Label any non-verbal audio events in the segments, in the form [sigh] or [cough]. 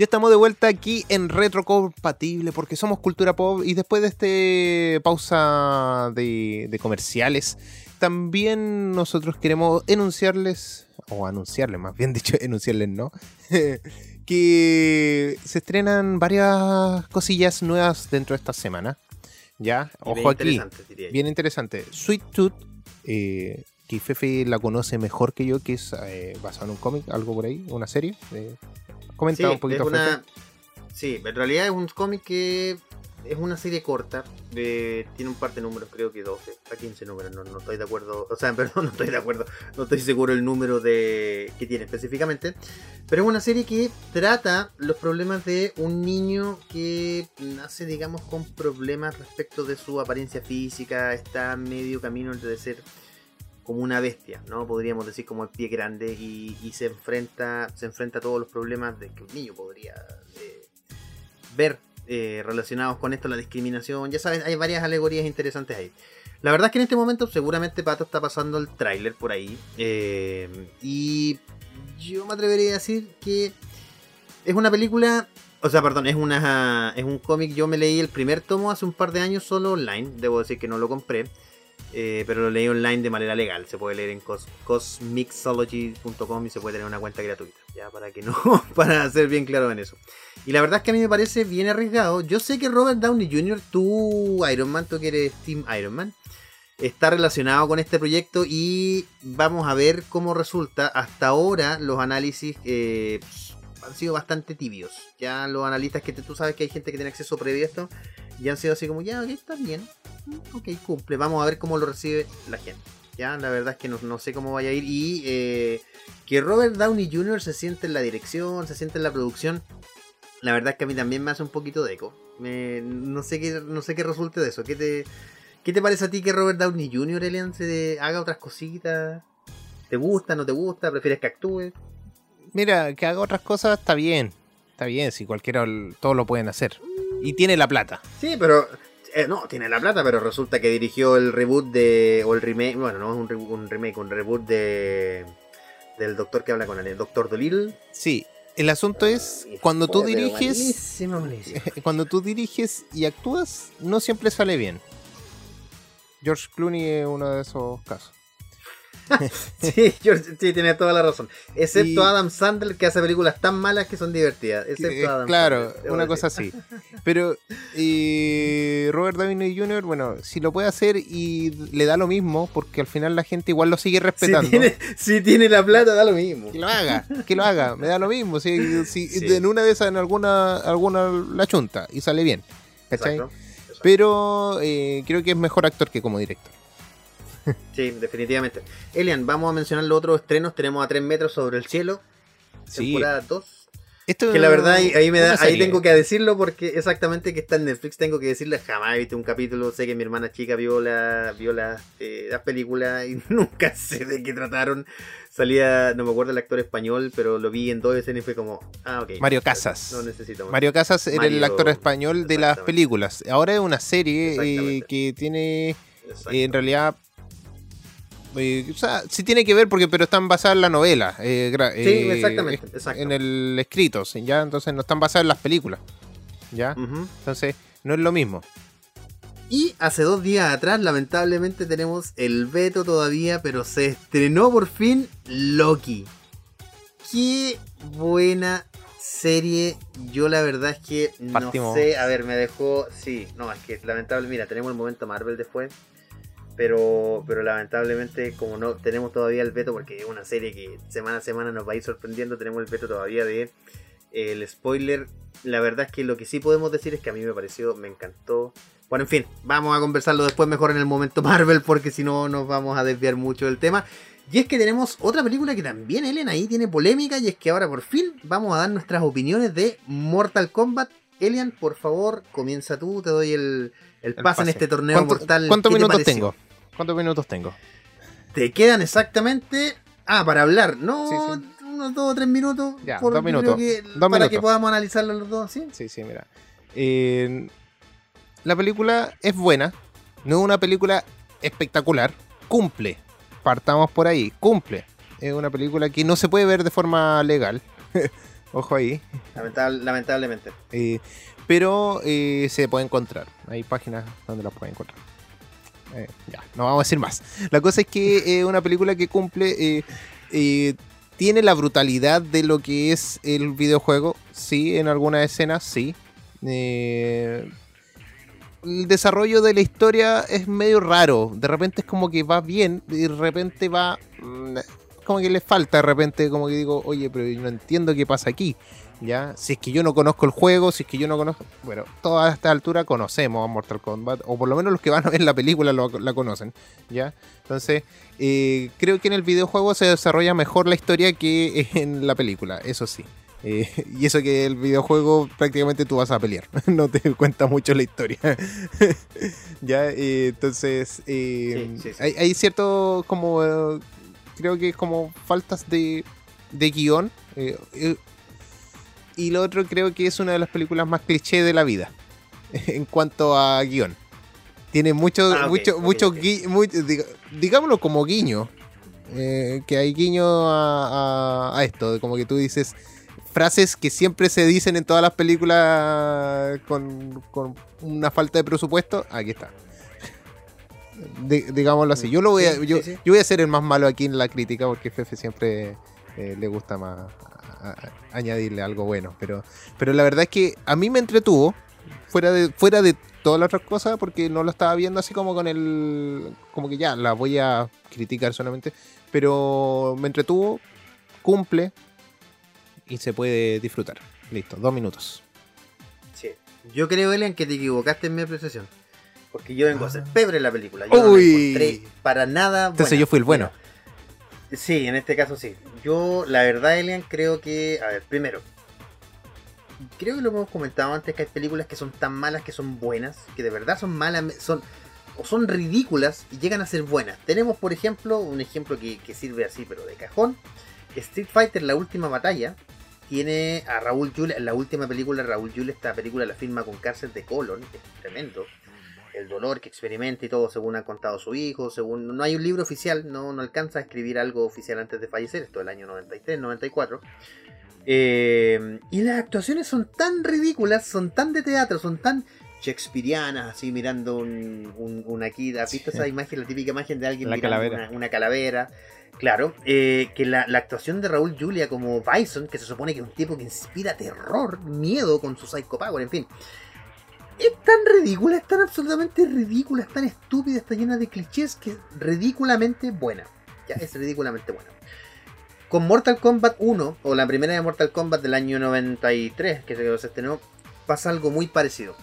Ya estamos de vuelta aquí en Retrocompatible porque somos cultura pop y después de este pausa de, de comerciales, también nosotros queremos enunciarles, o anunciarles más bien dicho, [laughs] enunciarles no, [laughs] que se estrenan varias cosillas nuevas dentro de esta semana. Ya, Y bien ojo aquí, interesante, bien interesante. Sweet Tooth, eh, que Fefe la conoce mejor que yo, que es eh, basado en un cómic, algo por ahí, una serie. Eh, comenta Sí, un poquito, es una-. Sí, en realidad es un cómic que es una serie corta. eh, tiene un par de números, creo que 12 a 15 números. No, no estoy de acuerdo. O sea, [laughs] perdón, no estoy de acuerdo. No estoy seguro el número de que tiene específicamente. Pero es una serie que trata los problemas de un niño que nace, digamos, con problemas respecto de su apariencia física. Está medio camino entre ser como una bestia, ¿no? Podríamos decir como el pie grande y, y se enfrenta se enfrenta a todos los problemas de que un niño podría eh, ver eh, relacionados con esto, la discriminación, ya sabes, hay varias alegorías interesantes ahí. La verdad es que en este momento seguramente Pato está pasando el tráiler por ahí eh, y yo me atrevería a decir que es una película, o sea, perdón, es una es un cómic, yo me leí el primer tomo hace un par de años solo online, debo decir que no lo compré. Eh, pero lo leí online de manera legal. Se puede leer en cos- cosmixology.com y se puede tener una cuenta gratuita. Ya, para que no, [laughs] para ser bien claro en eso. Y la verdad es que a mí me parece bien arriesgado. Yo sé que Robert Downey Jr., tú, Iron Man, tú que eres Team Iron Man, está relacionado con este proyecto y vamos a ver cómo resulta. Hasta ahora los análisis eh, han sido bastante tibios. Ya los analistas que te- tú sabes que hay gente que tiene acceso previo a esto, ya han sido así como, ya, ok, está bien. Mm, Ok, cumple. Vamos a ver cómo lo recibe la gente. Ya, la verdad es que no, no sé cómo vaya a ir. Y eh, que Robert Downey Jr. se siente en la dirección, se siente en la producción. La verdad es que a mí también me hace un poquito de eco. Me- no, sé qué, no sé qué resulte de eso. ¿Qué te, ¿Qué te parece a ti que Robert Downey Jr. Elian, se haga otras cositas? ¿Te gusta, no te gusta? ¿Prefieres que actúe? Mira, que haga otras cosas está bien. Está bien, si cualquiera, todos lo pueden hacer. Y tiene la plata. Sí, pero. Eh, no, tiene la plata, pero resulta que dirigió el reboot de. O el remake. Bueno, no es un, re- un remake, un reboot de. Del doctor que habla con el Doctor Dolittle. Sí, el asunto es cuando tú diriges, malísimo, malísimo. [laughs] cuando tú diriges y actúas, no siempre sale bien. George Clooney es uno de esos casos. [laughs] Sí, George- sí, tiene toda la razón. Excepto Y- Adam Sandler, que hace películas tan malas que son divertidas. Excepto Adam claro, Sandler, una cosa así. Pero eh, Robert Downey Jr., bueno, si lo puede hacer y le da lo mismo, porque al final la gente igual lo sigue Si respetando. tiene, si tiene la plata, da lo mismo. Que lo haga, que lo haga, me da lo mismo. Si, si Sí. en una de esas, en alguna, alguna la chunta y sale bien. ¿cachai? Exacto. exacto. Pero eh, creo que es mejor actor que como director. [laughs] Sí, definitivamente. Elian, vamos a mencionar los otros estrenos. Tenemos a 3 metros sobre el cielo. Temporada 2. Esto Que la verdad ahí, ahí me da, ahí tengo que decirlo porque exactamente que está en Netflix tengo que decirle jamás he visto un capítulo, sé que mi hermana chica vio la, vio la, eh, las películas y [laughs] nunca sé de qué trataron. Salía, no me acuerdo el actor español, pero lo vi en dos escenas y fue como, ah, ok. Mario Casas. No necesito más. Mario Casas era el actor español de las películas. Ahora es una serie eh, que tiene. Eh, en realidad eh, o sea, sí tiene que ver porque pero están basadas en la novela eh, Sí, eh, exactamente, exacto. en el escrito sí, ya entonces no están basadas en las películas ya entonces no es lo mismo Y hace dos días atrás, lamentablemente, tenemos el veto todavía, pero se estrenó por fin Loki. Qué buena serie. Yo la verdad es que no sé, a ver, me dejó, sí, no, es que lamentable, mira, tenemos el momento Marvel después, pero pero lamentablemente como no tenemos todavía el veto porque es una serie que semana a semana nos va a ir sorprendiendo, tenemos el veto todavía de eh, el spoiler. La verdad es que lo que sí podemos decir es que a mí me pareció, me encantó. Bueno, en fin, vamos a conversarlo después mejor en el momento Marvel porque si no nos vamos a desviar mucho del tema. Y es que tenemos otra película que también, Ellen, ahí tiene polémica y es que ahora por fin vamos a dar nuestras opiniones de Mortal Kombat. Elian, por favor, comienza tú, te doy el, el, El pase, en este torneo ¿Cuánto- mortal. ¿cuántos ¿Qué te minutos tengo? ¿Cuántos minutos tengo? Te quedan exactamente. Ah, para hablar, no Sí, sí. unos dos o tres minutos. Ya, por- dos minutos. creo que Dos para minutos. que podamos analizarlo los dos, ¿sí? sí sí mira Eh, la película es buena no es una película espectacular cumple partamos por ahí cumple es una película que no se puede ver de forma legal [laughs] Ojo ahí. lamentablemente. Eh, pero eh, se puede encontrar. Hay páginas donde las pueden encontrar. Eh, ya, no vamos a decir más. La cosa es que es [laughs] una película que cumple. tiene la brutalidad de lo que es el videojuego. Sí, en algunas escenas, sí. el desarrollo de la historia es medio raro. De repente es como que va bien y de repente va mm, como que le falta de repente, como que digo, oye, pero yo no entiendo qué pasa aquí. ¿Ya? Si es que yo no conozco el juego, si es que yo no conozco. Bueno, toda a esta altura conocemos a Mortal Kombat, o por lo menos los que van a ver la película la conocen, ¿ya? Entonces, eh, creo que en el videojuego se desarrolla mejor la historia que en la película, eso sí. Eh, [laughs] y eso que el videojuego prácticamente tú vas a pelear, [laughs] no te cuenta mucho la historia. [laughs] ya, eh, entonces, Hay, hay, cierto como creo que es como faltas de, de guion. Y lo otro creo que es una de las películas más cliché de la vida [laughs] en cuanto a guion. Tiene mucho, ah, mucho, mucho, digámoslo como guiño. Eh, que hay guiño a, a, esto, como que tú dices frases que siempre se dicen en todas las películas con, con una falta de presupuesto. Aquí está [laughs] digámoslo así. Yo lo voy a, yo, voy a ser el más malo aquí en la crítica porque Fefe siempre eh, le gusta más añadirle algo bueno. Pero, pero la verdad es que a mí me entretuvo, fuera de, fuera de todas las otras cosas, porque no lo estaba viendo así como con el. como que ya, la voy a criticar solamente. Pero me entretuvo, cumple y se puede disfrutar. Listo, dos minutos. Sí. Yo creo, Elian, que te equivocaste en mi apreciación. Porque yo vengo a ser pebre en la película. Yo no encontré para nada. Entonces yo fui el bueno. Sí, en este caso sí. Yo, la verdad, Elian, creo que. A ver, primero. Creo que lo hemos comentado antes que hay películas que son tan malas que son buenas. Que de verdad son malas. Son, o son ridículas y llegan a ser buenas. Tenemos, por ejemplo, un ejemplo que, sirve así, pero de cajón. Street Fighter, la última batalla, tiene a Raúl Jules, en la última película, Raúl Jules, esta película la firma con cárcel de colon, es tremendo el dolor que experimenta y todo según ha contado su hijo, según no hay un libro oficial, no, no alcanza a escribir algo oficial antes de fallecer, esto es el año 93, 94. Eh, y las actuaciones son tan ridículas, son tan de teatro, son tan shakespearianas, así mirando un, un, una aquí, ¿has visto esa imagen, la típica imagen de alguien mirando calavera. Una, calavera? Claro, eh, que la, la, actuación de Raúl Julia como Bison, que se supone que es un tipo que inspira terror, miedo con su Psycho Power, en fin es tan ridícula, es tan absolutamente ridícula, es tan estúpida, está llena de clichés que es ridículamente buena. Ya, es ridículamente buena. Con Mortal Kombat 1, o la primera de Mortal Kombat del año 93, que se estrenó, pasa algo muy parecido.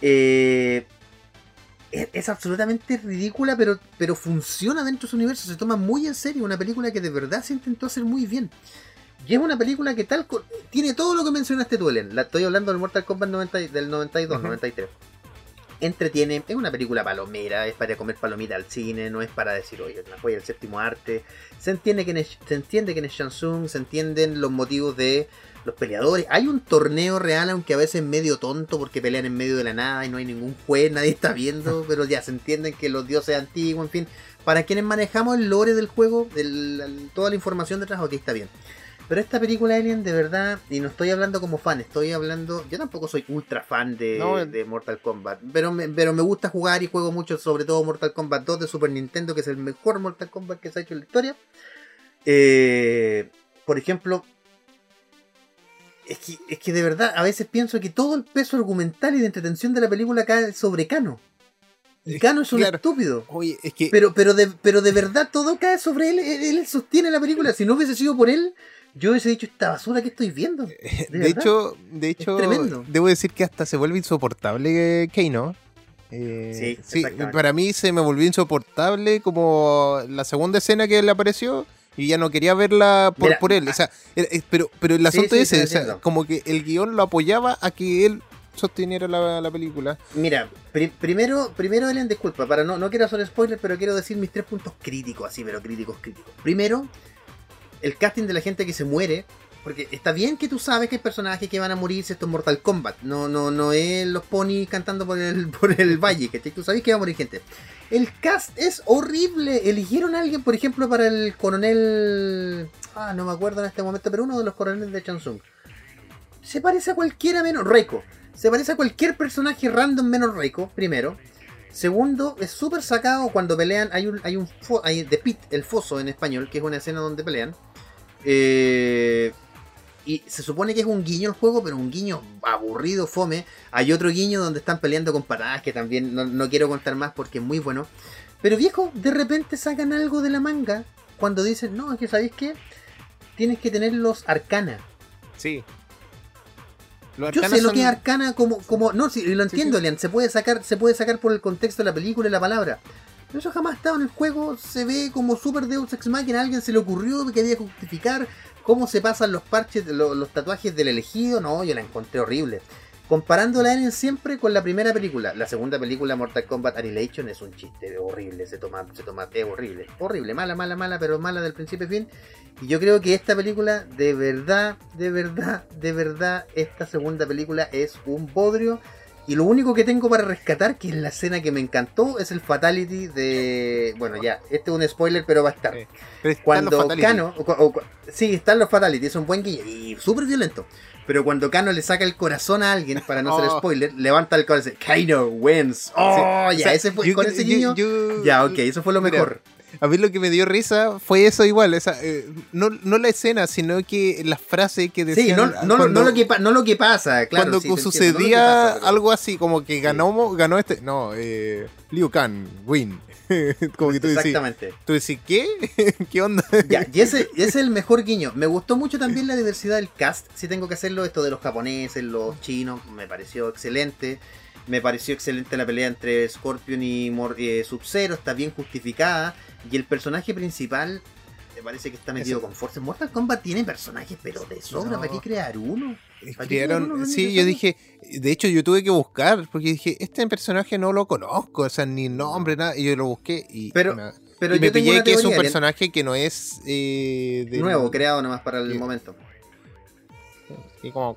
Eh, es, absolutamente ridícula, pero, pero funciona dentro de su universo, se toma muy en serio, una película que de verdad se intentó hacer muy bien. Y es una película que tal tiene todo lo que mencionaste tú. La estoy hablando del Mortal Kombat del 92, 93. Entretiene, es una película palomera, es para comer palomita al cine, no es para decir, oye, la joya del séptimo arte. Se entiende que es, se entiende que es Shansung, se entienden los motivos de los peleadores. Hay un torneo real, aunque a veces es medio tonto porque pelean en medio de la nada y no hay ningún juez, nadie está viendo, pero ya se entienden que los dioses antiguos, en fin. Para quienes manejamos el lore del juego, toda la información detrás, ok, está bien. Pero esta película Alien, de verdad, y no estoy hablando como fan, estoy hablando. Yo tampoco soy ultra fan de, de Mortal Kombat, pero me, pero me gusta jugar y juego mucho, sobre todo Mortal Kombat 2 de Super Nintendo, que es el mejor Mortal Kombat que se ha hecho en la historia. Eh, por ejemplo, es que, es que de verdad, a veces pienso que todo el peso argumental y de entretención de la película cae sobre Kano. Y Kano es un estúpido. Oye, es que... Pero, pero, de, pero de verdad todo cae sobre él. él. sostiene la película. Si no hubiese sido por él, yo hubiese dicho esta basura que estoy viendo. De, hecho, de hecho, debo decir que hasta se vuelve insoportable Kano. Eh, sí, para mí se me volvió insoportable como la segunda escena que le apareció y ya no quería verla por, por él. O sea, pero, pero el asunto es ese, como que el guion lo apoyaba a que él sosteniera la, película. Mira, primero, primero Ellen, disculpa, para no, no quiero hacer spoiler, pero quiero decir mis tres puntos críticos, así, pero críticos, críticos. Primero, el casting de la gente que se muere. Porque está bien que tú sabes que hay personajes que van a morir si esto es Mortal Kombat. No, no, no es los ponis cantando por el, [laughs] por el valle, que tú sabes que va a morir gente. El cast es horrible. Eligieron a alguien, por ejemplo, para el coronel. Ah, no me acuerdo en este momento, pero uno de los coroneles de Chansung. se parece a cualquiera menos Reiko. Se parece a cualquier personaje random menos Reiko, primero. Segundo, es súper sacado cuando pelean. Hay un, hay un hay The Pit, el foso en español, que es una escena donde pelean. Eh, y se supone que es un guiño el juego, pero un guiño aburrido, fome. Hay otro guiño donde están peleando con patadas, que también no, quiero contar más porque es muy bueno. Pero viejo, de repente sacan algo de la manga cuando dicen, no, es que sabéis qué, tienes que tener los arcana. Sí. Yo sé lo que es arcana como, como. No, sí, lo entiendo, Elian. Se puede sacar, se puede sacar por el contexto de la película y la palabra. Pero eso jamás ha estado en el juego. Se ve como super Deus Ex Machina. A alguien se le ocurrió que quería justificar cómo se pasan los parches, los, tatuajes del elegido. No, yo la encontré horrible. Comparando la Alien siempre con la primera película. La segunda película, Mortal Kombat Annihilation, es un chiste horrible. Se toma, se toma, es horrible. Horrible, mala, mala, mala, pero mala del principio a fin. Y yo creo que esta película, de verdad, de verdad, de verdad, esta segunda película es un bodrio. Y lo único que tengo para rescatar, que es la escena que me encantó, es el Fatality de. Bueno, ya, este es un spoiler, pero va a estar. Cuando Kano. sí, están los Fatality, es un buen guiño y súper violento. Pero cuando Kano le saca el corazón a alguien, para no ser oh. spoiler, levanta el corazón y dice, Kano wins. Oh, ya, ese fue, con ese guiño. ya, ok, eso fue lo mejor. A mí lo que me dio risa fue eso igual, esa, eh, no, no, la escena, sino que la frase que decía. Sí, no, no, no, lo, que, no lo que pasa, claro. Cuando sucedía algo así, como que ganó, ganó este. No, eh, Liu Kang, win. [laughs] Como que tú Exactamente. tú decís, ¿qué? [laughs] ¿Qué onda? Ya, y ese, es el mejor guiño. Me gustó mucho también la diversidad del cast. Si tengo que hacerlo, esto de los japoneses, los chinos, me pareció excelente. Me pareció excelente la pelea entre Scorpion y eh, Sub-Zero, está bien justificada. Y el personaje principal me parece que está metido con fuerza. Mortal Kombat tiene personajes, pero de sobra, ¿para qué crear uno? sí, yo dije, de hecho yo tuve que buscar, porque dije, este personaje no lo conozco, o sea, ni nombre, nada, y yo lo busqué y pero, me, pero me pillé que es un personaje que no es eh, nuevo, creado nomás para el momento. Y como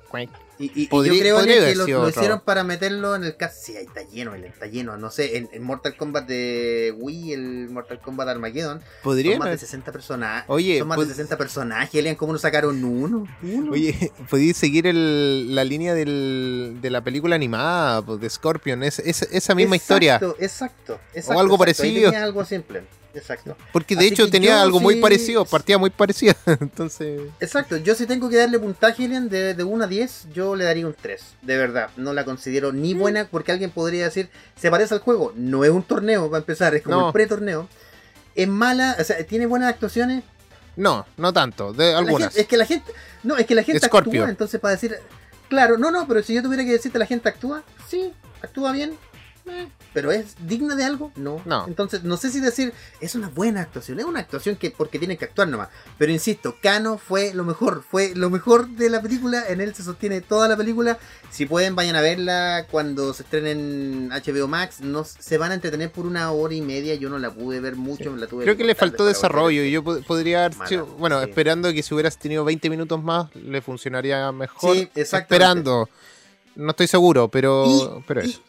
y, yo creo que lo, hicieron para meterlo en el cast. Sí, ahí está lleno, está lleno. No sé, en, Mortal Kombat de Wii, el Mortal Kombat Armageddon, ¿Podría son más de 60 personajes. Oye, son más de 60 personajes. Elian, ¿cómo no sacaron uno? Oye, [laughs] podéis seguir el, la línea del, de la película animada pues, de Scorpion, es, esa misma historia. Exacto, exacto. O algo parecido. algo simple. Exacto. Porque de hecho tenía algo muy parecido, partía muy parecida. [laughs] Entonces. Exacto, yo si tengo que darle puntaje, Alien, de, de 1 a 10, yo le daría un 3. De verdad, no la considero ni mm. buena porque alguien podría decir, se parece al juego. No es un torneo, para empezar, es como un pre-torneo. Es mala, o sea, tiene buenas actuaciones. No, no tanto, de algunas. es que la gente, no, es que la gente actúa, entonces para decir, claro, no, no, pero si yo tuviera que decirte la gente actúa, sí, actúa bien, eh, pero es digna de algo, no. no. Entonces, no sé si decir, es una buena actuación, es una actuación que porque tiene que actuar nomás. Pero insisto, Kano fue lo mejor, fue lo mejor de la película, en él se sostiene toda la película. Si pueden, vayan a verla cuando se estrene en HBO Max, no, se van a entretener por una hora y media, yo no la pude ver mucho, la tuve Creo que, le faltó desarrollo y yo podría haber bueno, esperando que si hubieras tenido 20 minutos más, le funcionaría mejor. Sí, Esperando. No estoy seguro, pero, pero eso.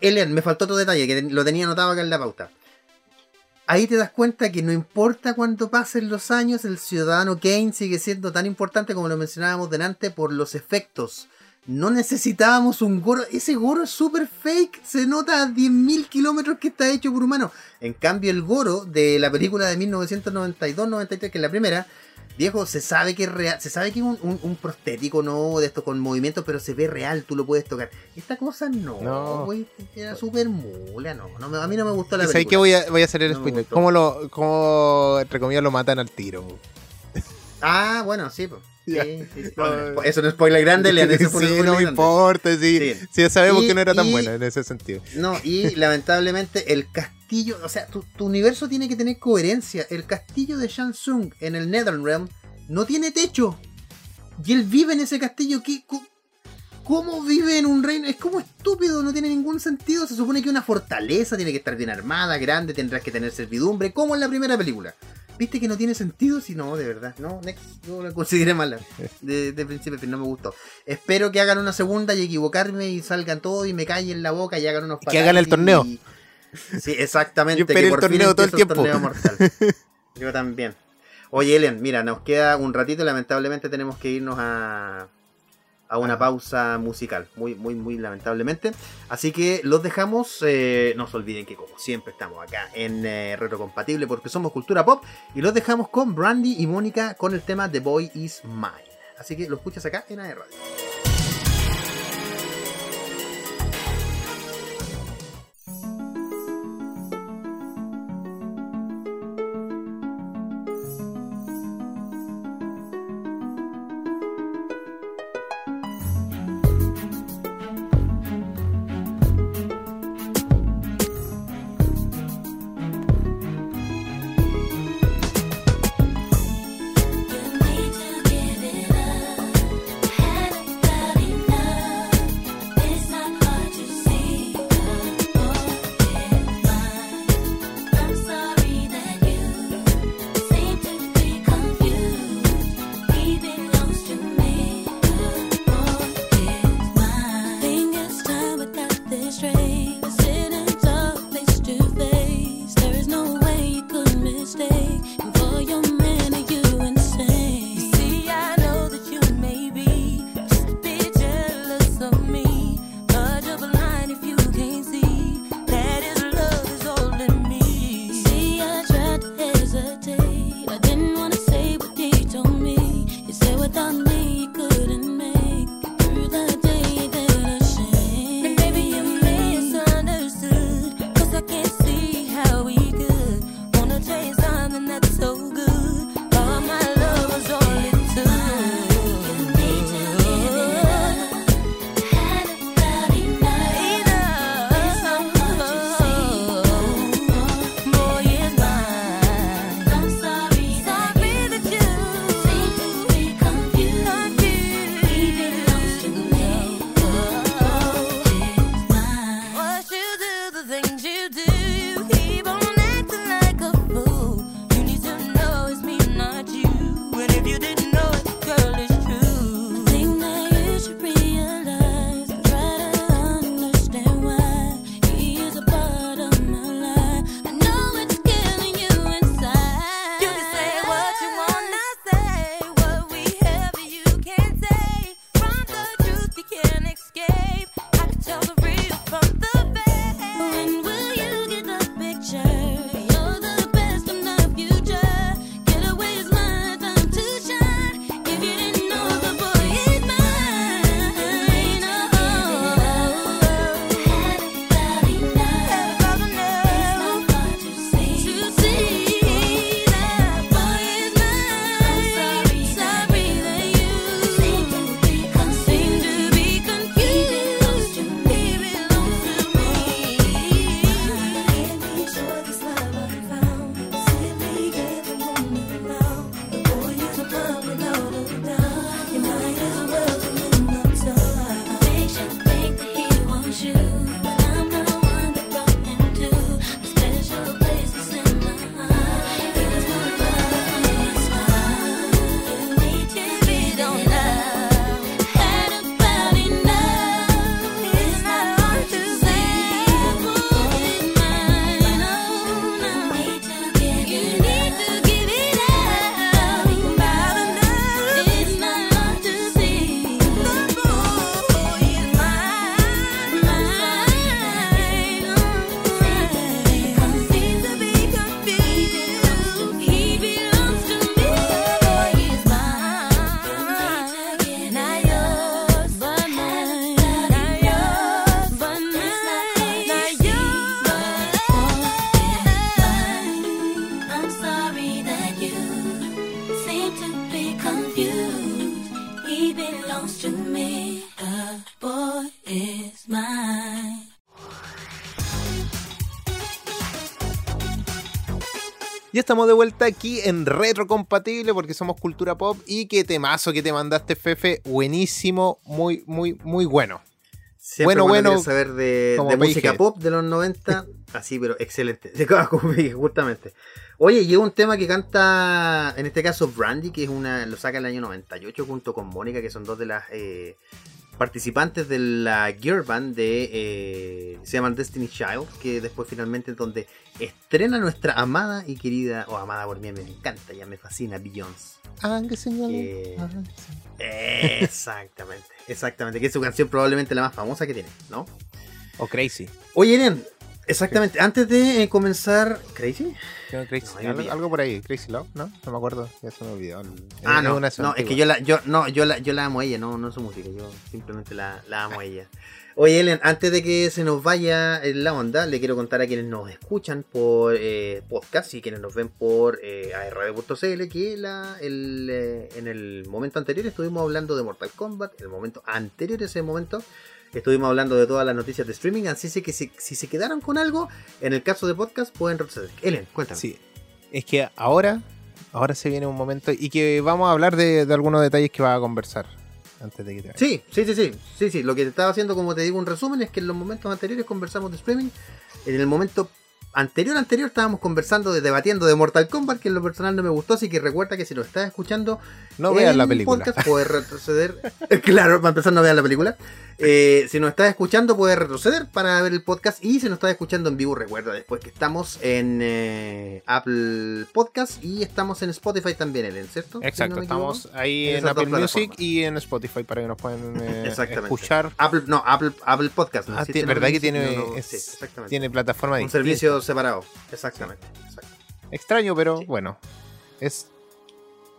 Elian, me faltó otro detalle que lo tenía anotado acá en la pauta. Ahí te das cuenta que no importa cuánto pasen los años, el ciudadano Kane sigue siendo tan importante como lo mencionábamos delante por los efectos. No necesitábamos un Goro. Ese Goro es súper fake. Se nota a 10.000 kilómetros que está hecho por humano. En cambio, el Goro de la película de 1992-93, que es la primera, Viejo, se sabe que es real, se sabe que es un, prostético, no de esto con movimiento, pero se ve real, tú lo puedes tocar. Esta cosa no, no. era súper mula, no, a mí no me gustó la película. ¿Sabes qué voy a, voy a hacer el spoiler? ¿Cómo, lo, ¿Cómo, entre comillas, lo matan al tiro? Ah, bueno, sí, pues. Sí, sí, eso no es spoiler grande, le han Sí, no me importa, sí. Sí, sabemos que no era tan buena en ese sentido. No, y [laughs] lamentablemente el castillo, o sea, tu, universo tiene que tener coherencia. El castillo de Shansung en el Netherrealm no tiene techo. Y él vive en ese castillo. ¿Qué, ¿Cómo vive en un reino? Es como estúpido, no tiene ningún sentido. Se supone que una fortaleza tiene que estar bien armada, grande, tendrás que tener servidumbre, como en la primera película. ¿Viste que no tiene sentido? Si no, de verdad. No, Next, yo la consideré mala. De, principio no me gustó. Espero que hagan una segunda y equivocarme y salgan todos y me callen la boca y hagan unos Que hagan el torneo. Sí, exactamente. Yo que el torneo todo el tiempo. [laughs] yo también. Oye, Elian, mira, nos queda un ratito. Lamentablemente tenemos que irnos a, a una pausa musical, muy, muy, muy lamentablemente. Así que los dejamos, eh, no se olviden que como siempre estamos acá en eh, Retrocompatible porque somos cultura pop y los dejamos con Brandy y Mónica con el tema The Boy Is Mine. Así que lo escuchas acá en AE Radio. estamos de vuelta aquí en Retrocompatible porque somos cultura pop y qué temazo que te mandaste, Fefe. Buenísimo, muy, muy, muy bueno. Siempre bueno, bueno. saber de, de música pop de los 90. [laughs] Así, ah, pero excelente. De [laughs] Justamente. Oye, llegó un tema que canta, en este caso, Brandy, que es una lo saca en el año 98 junto con Mónica, que son dos de las eh, participantes de la Gear Band de. Eh, se llaman Destiny Child, que después finalmente es donde estrena nuestra amada y querida. O amada por mí, me encanta, ya me fascina, Beyoncé. Ah, que señor. Exactamente, exactamente. Que es su canción probablemente la más famosa que tiene, ¿no? O Crazy. Oye, Eren, exactamente. Antes de eh, comenzar. ¿Crazy? No, Crazy. No, yo algo, por ahí. Crazy Love, ¿no? No me acuerdo. Ya se me olvidó. Ah, es no, una no, es que yo la, yo, no, yo la, yo la amo a ella, no, no su música, yo simplemente la, la amo a ella. Oye, Elian, antes de que se nos vaya en la onda, le quiero contar a quienes nos escuchan por eh, podcast y quienes nos ven por eh, arradio.cl que la, el, eh, en el momento anterior estuvimos hablando de Mortal Kombat, en el momento anterior a ese momento estuvimos hablando de todas las noticias de streaming, así que si, si se quedaron con algo, en el caso de podcast pueden retroceder. Elian, cuéntame. Sí. Es que ahora, ahora se viene un momento y que vamos a hablar de, de algunos detalles que va a conversar antes de que te. Sí, sí, sí, sí, sí, sí. Lo que te estaba haciendo, como te digo, un resumen es que en los momentos anteriores conversamos de streaming. En el momento anterior, anterior, estábamos conversando, de, debatiendo de Mortal Kombat, que en lo personal no me gustó, así que recuerda que si lo estás escuchando, No veas la película. podcast puedes retroceder. [laughs] claro, para empezar, no veas la película. Eh, si nos estás escuchando, puedes retroceder para ver el podcast. Y si nos estás escuchando en vivo, recuerda después que estamos en eh, Apple Podcast y estamos en Spotify también, Ellen, ¿cierto? Si Exacto, no estamos ahí En Apple Music y en Spotify para que nos puedan eh, escuchar. Apple, no, Apple, Apple Podcast. no Ah, en ¿Verdad que tiene, no, es- sí, tiene plataforma un distinta? servicio separado. Exactamente. exacto. Extraño, pero Sí. bueno. Es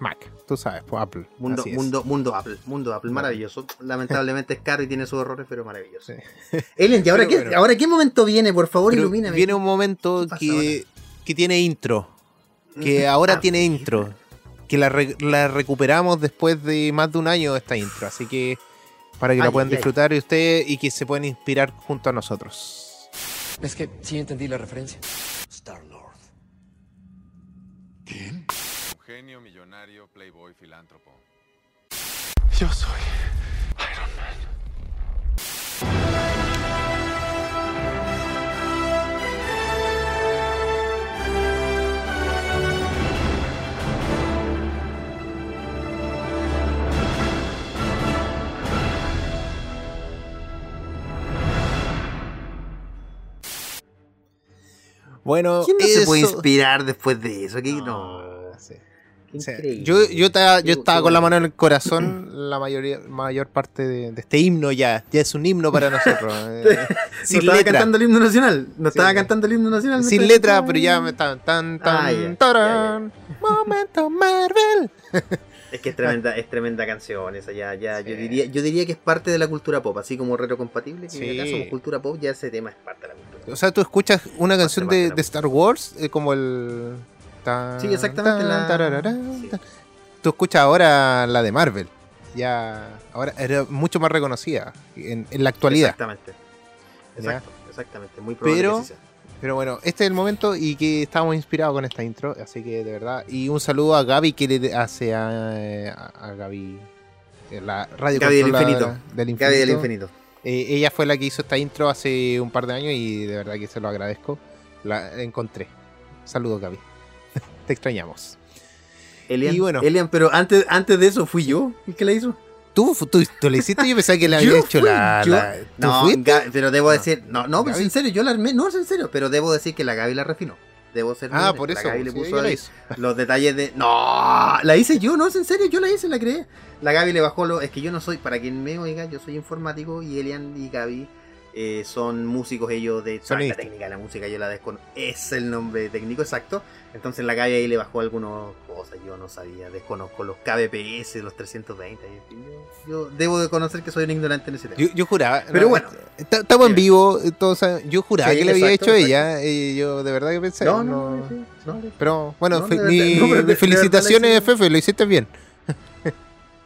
Mac, tú sabes, pues Apple. Mundo, mundo, mundo Apple, mundo Apple, maravilloso. Lamentablemente es caro y tiene sus errores, pero maravilloso. Sí. Ellen, ¿y ahora, Pero qué, bueno. ahora qué momento viene? Por favor, Pero ilumíname. Viene un momento ¿Qué pasa que, que tiene intro. Que ahora Ah, tiene intro. Que la, re- la recuperamos después de más de un año esta intro. Así que para que Ay, la puedan ay, ay. disfrutar ustedes y que se puedan inspirar junto a nosotros. Es que sí entendí la referencia. Star Lord. Un genio millonario, playboy, filántropo. Yo soy Iron Man. Bueno, ¿Quién no se puede inspirar después de eso? ¿Qué? No. Ah, sí. Yo, yo, estaba, yo estaba con la mano en el corazón la mayoría, mayor parte de, de este himno ya. Ya es un himno para nosotros. [laughs] eh, No sin estaba letra. cantando el himno nacional. No Sí. estaba cantando el himno nacional. Sin letra, estaba- pero ya me están tan tan Ah, ya, tarán. Momento Marvel. [laughs] Es que es tremenda, es tremenda canción esa ya, ya, yo diría, yo diría que es parte de la cultura pop, así como retrocompatible, que Sí. acá somos cultura pop, ya ese tema es parte de la cultura. O sea, tú escuchas una canción de, de Star Wars eh, como el tan, Sí, exactamente, tan, la- tarararán, sí. tan. Tú escuchas ahora la de Marvel. Ya ahora era mucho más reconocida en, en la actualidad. Exactamente. Ya. Exacto, exactamente, muy probable Pero- que sí sea. Pero bueno, este es el momento y que estamos inspirados con esta intro, así que de verdad. Y un saludo a Gaby que le hace a, a, a Gaby eh, la radio Gaby del infinito. del Gaby del infinito. infinito. Eh, ella fue la que hizo esta intro hace un par de años y de verdad que se lo agradezco. La encontré. Saludos, Gaby. Te extrañamos. Elian, Y bueno. Elian, pero antes, antes de eso fui yo el que la hizo. ¿Tú, tú, tú le hiciste? Yo pensaba que le [laughs] había hecho fui, la, yo- la- ¿Tú No, pero debo No. decir, no, no, pues Gaby. en serio, yo la armé, no, es en serio, pero debo decir que la Gaby la refinó. Debo ser Ah, por eso. La Gaby le puso ahí [laughs] los detalles de. No, la hice yo, no, es en serio, yo la hice, la creé. La Gaby le bajó lo. Es que yo no soy, para quien me oiga, yo soy informático y Elian y Gaby eh, son músicos ellos de. La técnica la música yo la desconozco. Es el nombre técnico exacto. Entonces la Gaby ahí le bajó algunas cosas, yo no sabía, desconozco los KBPS, los 320. en fin, Yo, yo debo de conocer que soy un ignorante en ese tema. Yo, yo juraba. Pero no, bueno. est- Estamos en vivo. saben- yo juraba Sí, que le había exacto, hecho exacto. ella. Y yo de verdad que pensé. no, no, no, sí, no, Pero bueno, fe- mi- de- felicitaciones, Fefe, lo hiciste bien.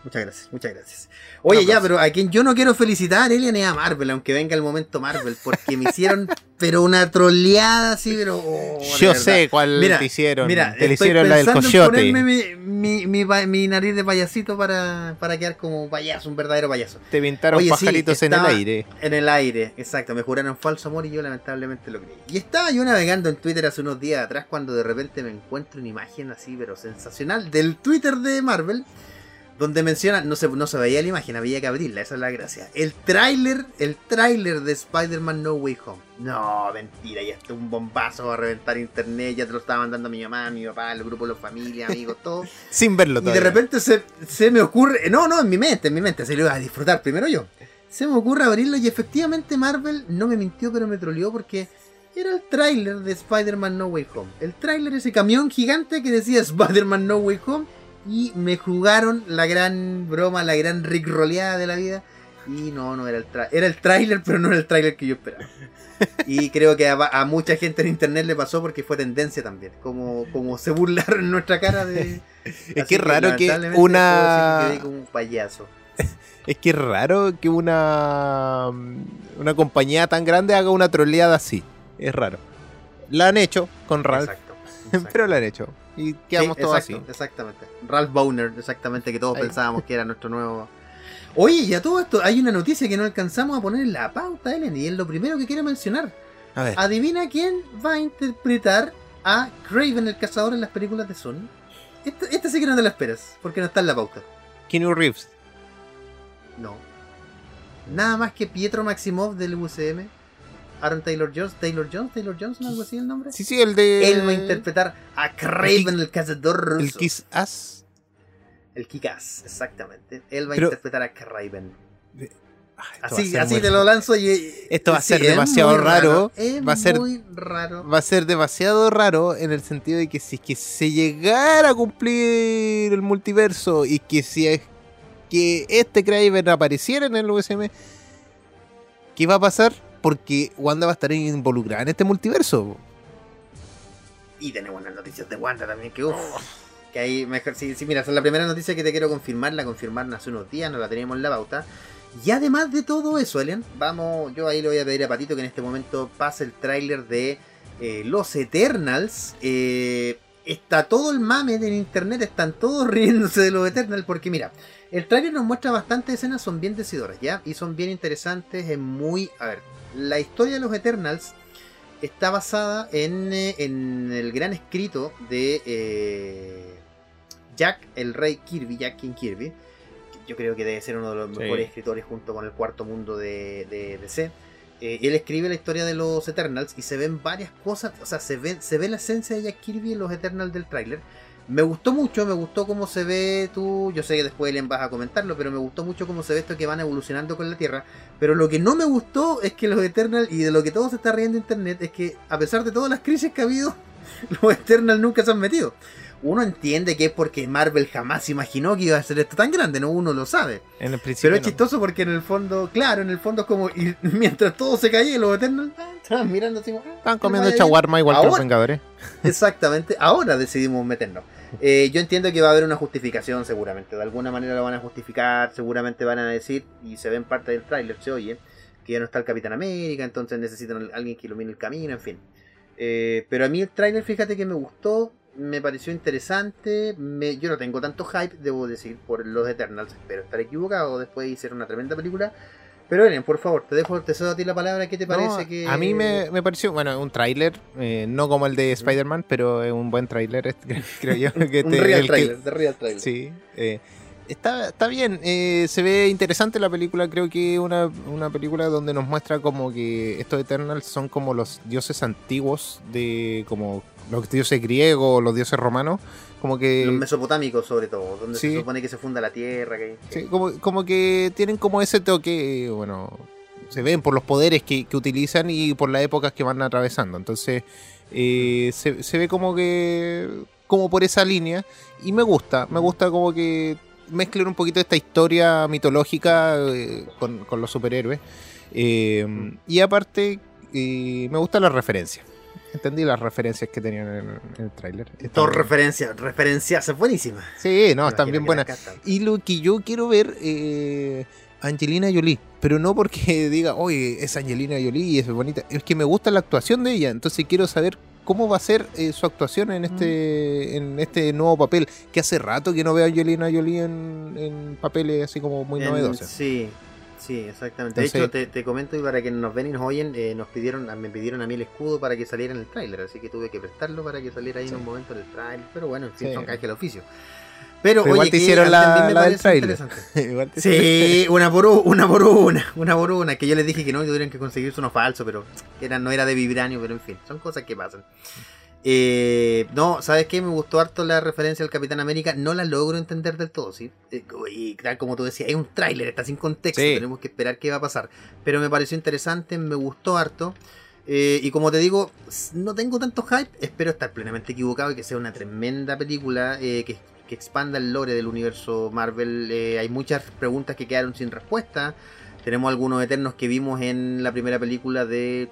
Muchas gracias, muchas gracias. Oye, ya, pero a quien yo no quiero felicitar, Elian, es a Marvel, aunque venga el momento Marvel, porque me hicieron, [laughs] pero una troleada así, pero. oh, Yo sé cuál Mira, te hicieron. Mira, te le estoy hicieron la del pensando en coyote. ponerme mi, mi, mi, pa- mi nariz de payasito para, para quedar como payaso, un verdadero payaso. Te pintaron Oye, sí, pajaritos en el aire. En el aire, exacto, me juraron falso amor y yo lamentablemente lo creí. Y estaba yo navegando en Twitter hace unos días atrás cuando de repente me encuentro una imagen así, pero sensacional, del Twitter de Marvel, donde menciona, no se, no se veía la imagen, había que abrirla, esa es la gracia. El tráiler, el tráiler de Spider-Man No Way Home. No, mentira, ya está un bombazo a reventar internet, ya te lo estaba mandando mi mamá, mi papá, el grupo de la familia, amigos, todo. [laughs] Sin verlo Y de todavía. repente se, se me ocurre, no, no, en mi mente, en mi mente, se lo iba a disfrutar primero yo. Se me ocurre abrirlo y efectivamente Marvel no me mintió, pero me troleó porque era el tráiler de Spider-Man No Way Home. El tráiler, ese camión gigante que decía Spider-Man No Way Home. Y me jugaron la gran broma, la gran rickroleada de la vida. Y no, no era el tráiler. Era el tráiler, pero no era el tráiler que yo esperaba. [laughs] Y creo que a, a mucha gente en internet le pasó porque fue tendencia también. Como, como se burlaron en nuestra cara de. Es que es raro que una- puedo decir que quedé como un payaso. [laughs] Es que es raro que una, una compañía tan grande haga una troleada así. Es raro. La han hecho con Ralph, Exacto. exacto. [laughs] pero la han hecho. Y quedamos Sí, todos exacto, así. Exactamente. Ralph Bowner, exactamente, que todos Ahí. pensábamos que era nuestro nuevo. Oye, y a todo esto, hay una noticia que no alcanzamos a poner en la pauta, Ellen, y es lo primero que quiero mencionar. A ver, Adivina quién va a interpretar a Craven el cazador en las películas de Sony. Esta, esta sí que no te la esperas, porque no está en la pauta. Keanu Reeves. No. Nada más que Pietro Maximov del UCM. Aaron Taylor Jones, Taylor Jones, Taylor Johnson, algo así el nombre. Sí, sí, el de. Él va a interpretar a Craven el cazador ruso. El Kiss Ass. El Kikas, exactamente. Él va a interpretar a Craven. A Así, así te lo lanzo y. Esto va a ser demasiado raro. Va a ser- muy raro. va a ser demasiado raro en el sentido de que si es que se llegara a cumplir el multiverso y que si es que este Craven apareciera en el USM, ¿qué va a pasar? Porque Wanda va a estar involucrada en este multiverso. Y tenemos las noticias de Wanda también, que uff. Que ahí mejor. Sí, sí, mira, esa es la primera noticia que te quiero confirmar. La confirmaron hace unos días, no la teníamos en la pauta. Y además de todo eso, Elian, vamos. Yo ahí le voy a pedir a Patito que en este momento pase el tráiler de eh, Los Eternals. Eh, está todo el mame en internet, están todos [laughs] riéndose de los Eternals. Porque mira, el tráiler nos muestra bastantes escenas, son bien decidoras, ¿ya? Y son bien interesantes, es muy... A ver, la historia de los Eternals está basada en, eh, en el gran escrito de eh, Jack, el rey Kirby, Jack King Kirby. Yo creo que debe ser uno de los Sí. mejores escritores junto con el cuarto mundo de, de DC. Eh, él escribe la historia de los Eternals y se ven varias cosas, o sea, se ve, se ve la esencia de Jack Kirby en los Eternals del tráiler. Me gustó mucho, me gustó cómo se ve tú, yo sé que después Ellen vas a comentarlo, pero me gustó mucho cómo se ve esto que van evolucionando con la Tierra. Pero lo que no me gustó es que los Eternals, y de lo que todo se está riendo en internet, es que a pesar de todas las crisis que ha habido, [laughs] los Eternals nunca se han metido. Uno entiende que es porque Marvel jamás imaginó que iba a ser esto tan grande, ¿no? Uno lo sabe. En el principio. Pero es no. chistoso porque en el fondo, claro, en el fondo es como, y [laughs] mientras todo se caía, los Eternals ah, [laughs] estaban mirando así ah, Estaban comiendo chaguarma igual que los Vengadores. Exactamente, ahora decidimos meternos. Eh, yo entiendo que va a haber una justificación seguramente, de alguna manera lo van a justificar, seguramente van a decir, y se ve en parte del tráiler, se oye, que ya no está el Capitán América, entonces necesitan alguien que ilumine el camino, en fin. Eh, pero a mí el tráiler, fíjate que me gustó, me pareció interesante, me- yo no tengo tanto hype, debo decir, por los Eternals, espero estar equivocado, después de ser una tremenda película. Pero Eren, por favor, te dejo, te cedo a ti la palabra, ¿qué te parece No, que...? A mí me, me pareció, bueno, un tráiler, eh, no como el de Spider-Man, pero es un buen tráiler, [laughs] creo yo. que [laughs] Un te- real el que- trailer, de real trailer. Sí. eh, está, está bien, eh, se ve interesante la película, creo que una, una película donde nos muestra como que estos Eternals son como los dioses antiguos de como los dioses griegos, los dioses romanos, como que... Los mesopotámicos, sobre todo, donde Sí. se supone que se funda la tierra. Que, Sí, como, como que tienen como ese toque, bueno, se ven por los poderes que, que utilizan y por las épocas que van atravesando. Entonces, eh, se, se ve como que, como por esa línea. Y me gusta, me gusta como que mezclen un poquito esta historia mitológica eh, con, con los superhéroes. Eh, y aparte, eh, me gustan las referencias. Entendí las referencias que tenían en, en el tráiler. Dos referencias, referencias, es buenísima. Sí, no, están bien buenas. Y lo que yo quiero ver, eh, Angelina Jolie, pero no porque [laughs] diga, oye, es Angelina Jolie y es bonita, es que me gusta la actuación de ella, entonces quiero saber cómo va a ser eh, su actuación en este en este nuevo papel, que hace rato que no veo a Angelina Jolie en, en papeles así como muy En- novedosos. Sí, sí, exactamente. Entonces- de hecho, te, te comento y para que nos ven y nos oyen, eh, nos pidieron, me pidieron a mí el escudo para que saliera en el tráiler, así que tuve que prestarlo para que saliera ahí Sí. en un momento del tráiler. Pero bueno, en fin, son cajes del oficio. Pero, Pero igual oye, te hicieron la, la del trailer. interesante. [laughs] Igual te- Sí, una por una por una, una por una, que yo les dije que no, que tuvieran que conseguirse uno falso, pero era, no era de vibranio, pero en fin, son cosas que pasan. Eh, no, ¿sabes qué? Me gustó harto la referencia al Capitán América, no la logro entender del todo, ¿sí? Eh, Y tal como tú decías, es un tráiler, está sin contexto, Sí. tenemos que esperar qué va a pasar. Pero me pareció interesante, me gustó harto. Eh, y como te digo, no tengo tanto hype, espero estar plenamente equivocado y que sea una tremenda película eh, que, que expanda el lore del universo Marvel. Eh, hay muchas preguntas que quedaron sin respuesta. Tenemos algunos eternos que vimos en la primera película de...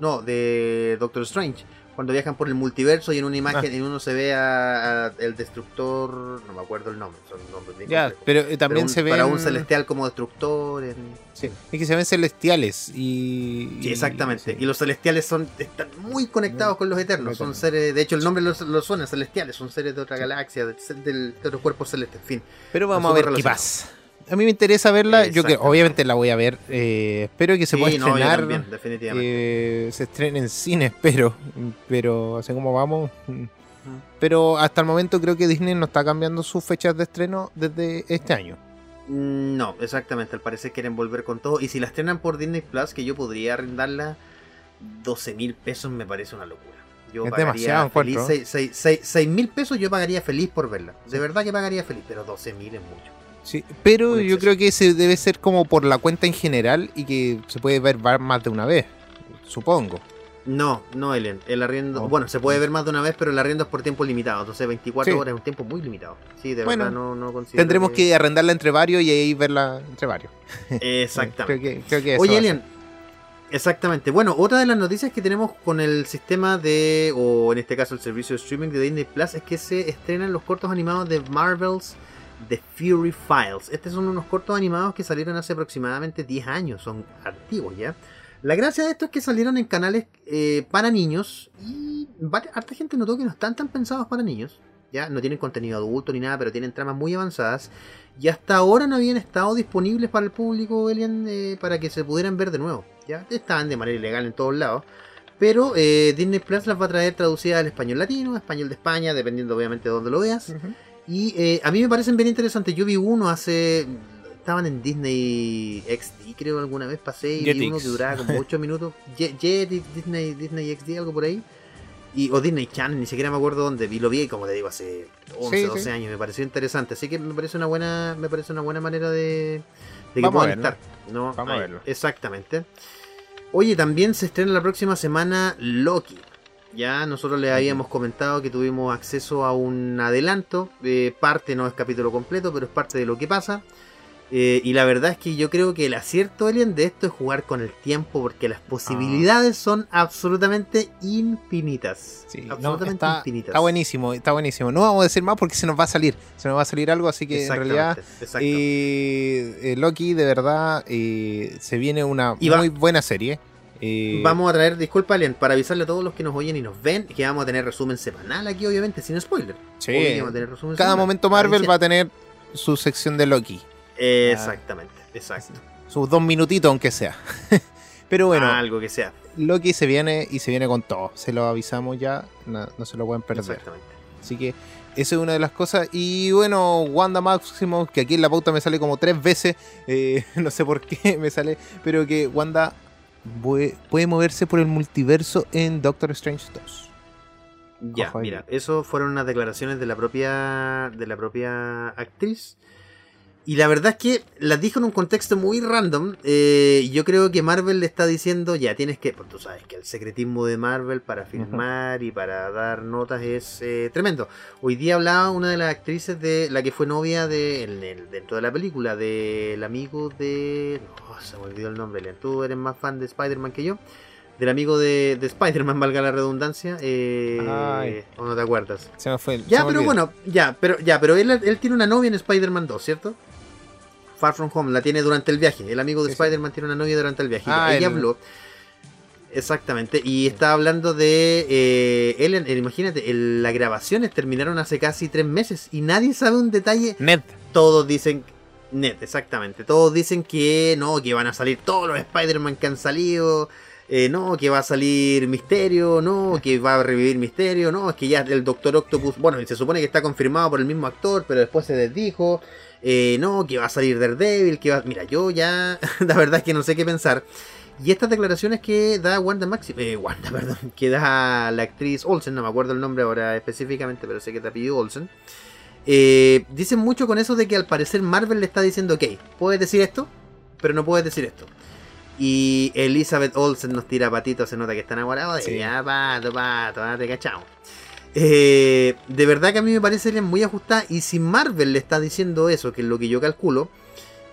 No, de Doctor Strange. Cuando viajan por el multiverso y en una imagen, Ah. en uno se ve a, a el destructor, no me acuerdo el nombre, son nombres Ya, pero eh, Pero también un- se ven. Para un celestial como destructor. en- Sí, es que se ven celestiales y. Sí, exactamente. sí. Y los celestiales son están muy conectados con los eternos. Son seres, de hecho el nombre lo, suena, celestiales. Son seres de otra galaxia, de, del- de otros cuerpos celestes. En fin. Pero vamos a ver qué pasa. A mí me interesa verla. Yo que obviamente la voy a ver. eh, espero que se Sí, pueda no, yo estrenar. también, definitivamente. eh, se estrene en cine, [laughs] espero. Pero así como vamos. Pero hasta el momento creo que Disney no está cambiando sus fechas de estreno desde este año. Mm, No, exactamente. Al parecer quieren volver con todo. Y si la estrenan por Disney Plus, que yo podría arrendarla 12 mil pesos, me parece una locura. Yo Es pagaría demasiado, feliz. encuentro. 6 mil pesos yo pagaría feliz por verla. De verdad que pagaría feliz, pero 12 mil es mucho. Sí, pero yo creo que ese debe ser como por la cuenta en general y que se puede ver más de una vez, supongo. No, no, Ellen. El arriendo. Oh. Bueno, se puede ver más de una vez, pero el arriendo es por tiempo limitado. Entonces, 24 Sí. horas es un tiempo muy limitado. Sí, de Bueno, verdad no, no considero. Tendremos que arrendarla entre varios y ahí verla entre varios. Exactamente. [laughs] Creo que, creo que eso Oye. Elian. Exactamente. Bueno, otra de las noticias que tenemos con el sistema de, o en este caso el servicio de streaming de Disney Plus, es que se estrenan los cortos animados de Marvel's The Fury Files. Estos son unos cortos animados que salieron hace aproximadamente 10 años, son antiguos ya. La gracia de esto es que salieron en canales eh, para niños y harta gente notó que no están tan pensados para niños. Ya no tienen contenido adulto ni nada, pero tienen tramas muy avanzadas. Y hasta ahora no habían estado disponibles para el público, Elian, eh, para que se pudieran ver de nuevo. Ya estaban de manera ilegal en todos lados. Pero eh, Disney Plus las va a traer traducidas al español latino, español de España, dependiendo obviamente de dónde lo veas. Y eh, a mí me parecen bien interesantes. Yo vi uno hace. Estaban en Disney XD, creo, alguna vez pasé y vi uno que duraba como 8 minutos. Jet, Jet, Disney, Disney XD, algo por ahí. Y, o Disney Channel, ni siquiera me acuerdo dónde. Vi lo vi, como te digo, hace 11, Sí, 12 sí. años. Me pareció interesante. Así que me parece una buena, me parece una buena manera de, de que Vamos a puedan estar. ¿no? Vamos a Ahí, verlo. Exactamente. Oye, también se estrena la próxima semana Loki. Ya nosotros les habíamos comentado que tuvimos acceso a un adelanto. eh, parte no es capítulo completo, pero es parte de lo que pasa. Eh, y la verdad es que yo creo que el acierto, Alien, de esto es jugar con el tiempo, porque las posibilidades son absolutamente infinitas. Sí, no, absolutamente está, infinitas. está buenísimo, está buenísimo. No vamos a decir más porque se nos va a salir. Se nos va a salir algo, así que en realidad eh, eh, Loki de verdad eh, se viene una muy buena serie. Eh, Vamos a traer, disculpa, Alien, para avisarle a todos los que nos oyen y nos ven que vamos a tener resumen semanal aquí, obviamente, sin spoiler. sí, Obvio que vamos a tener resumen cada semanal. momento Marvel va a tener su sección de Loki. Exactamente, exacto. Sus dos minutitos, aunque sea. [laughs] Pero bueno, Algo que sea. Loki se viene y se viene con todo. Se lo avisamos ya, no, no se lo pueden perder. Exactamente. Así que esa es una de las cosas. Y bueno, Wanda Maximoff, que aquí en la pauta me sale como tres veces, eh, [laughs] no sé por qué me sale, pero que Wanda puede moverse por el multiverso en Doctor Strange 2. Ya, Ojo ahí. mira, eso fueron unas declaraciones de la propia de la propia actriz. Y la verdad es que las dijo en un contexto muy random. eh, yo creo que Marvel le está diciendo, ya tienes que, pues tú sabes que el secretismo de Marvel para filmar y para dar notas es eh, tremendo. Hoy día hablaba una de las actrices de la que fue novia de en el- dentro de la película del amigo de, no, se me olvidó el nombre. Leon. Tú eres más fan de Spider-Man que yo. Del amigo de, de Spider-Man, [laughs] valga la redundancia. Eh, Ay. ¿O no te acuerdas? Se me fue. Ya, se me pero olvidó. bueno, ya, pero ya, pero él, él tiene una novia en Spider-Man 2, ¿cierto? Far From Home, la tiene durante el viaje. El amigo de Sí, sí. Spider-Man tiene una novia durante el viaje. Ah, Ella el- habló. Exactamente, y estaba hablando de eh, él, él, imagínate, el- las grabaciones terminaron hace casi tres meses y nadie sabe un detalle. Ned. Todos dicen, net, exactamente, todos dicen que no, que van a salir todos los Spider-Man que han salido. Eh, no, que va a salir Misterio, no, que va a revivir Misterio, no, es que ya el Doctor Octopus, bueno, se supone que está confirmado por el mismo actor, pero después se desdijo, eh, no, que va a salir Daredevil, que va... Mira, yo ya, [laughs] la verdad es que no sé qué pensar. Y estas declaraciones que da Wanda Maxi, eh, Wanda, [laughs] perdón, que da la actriz Olsen, no me acuerdo el nombre ahora específicamente, pero sé que te apellido Olsen, eh, dicen mucho con eso de que al parecer Marvel le está diciendo, ok, puedes decir esto, pero no puedes decir esto. Y Elizabeth Olsen nos tira patitos, se nota que está enamorado de Sí. ella, pato, pato, ah, te cachamos. Eh, de verdad que a mí me parece muy ajustada. Y si Marvel le está diciendo eso, que es lo que yo calculo,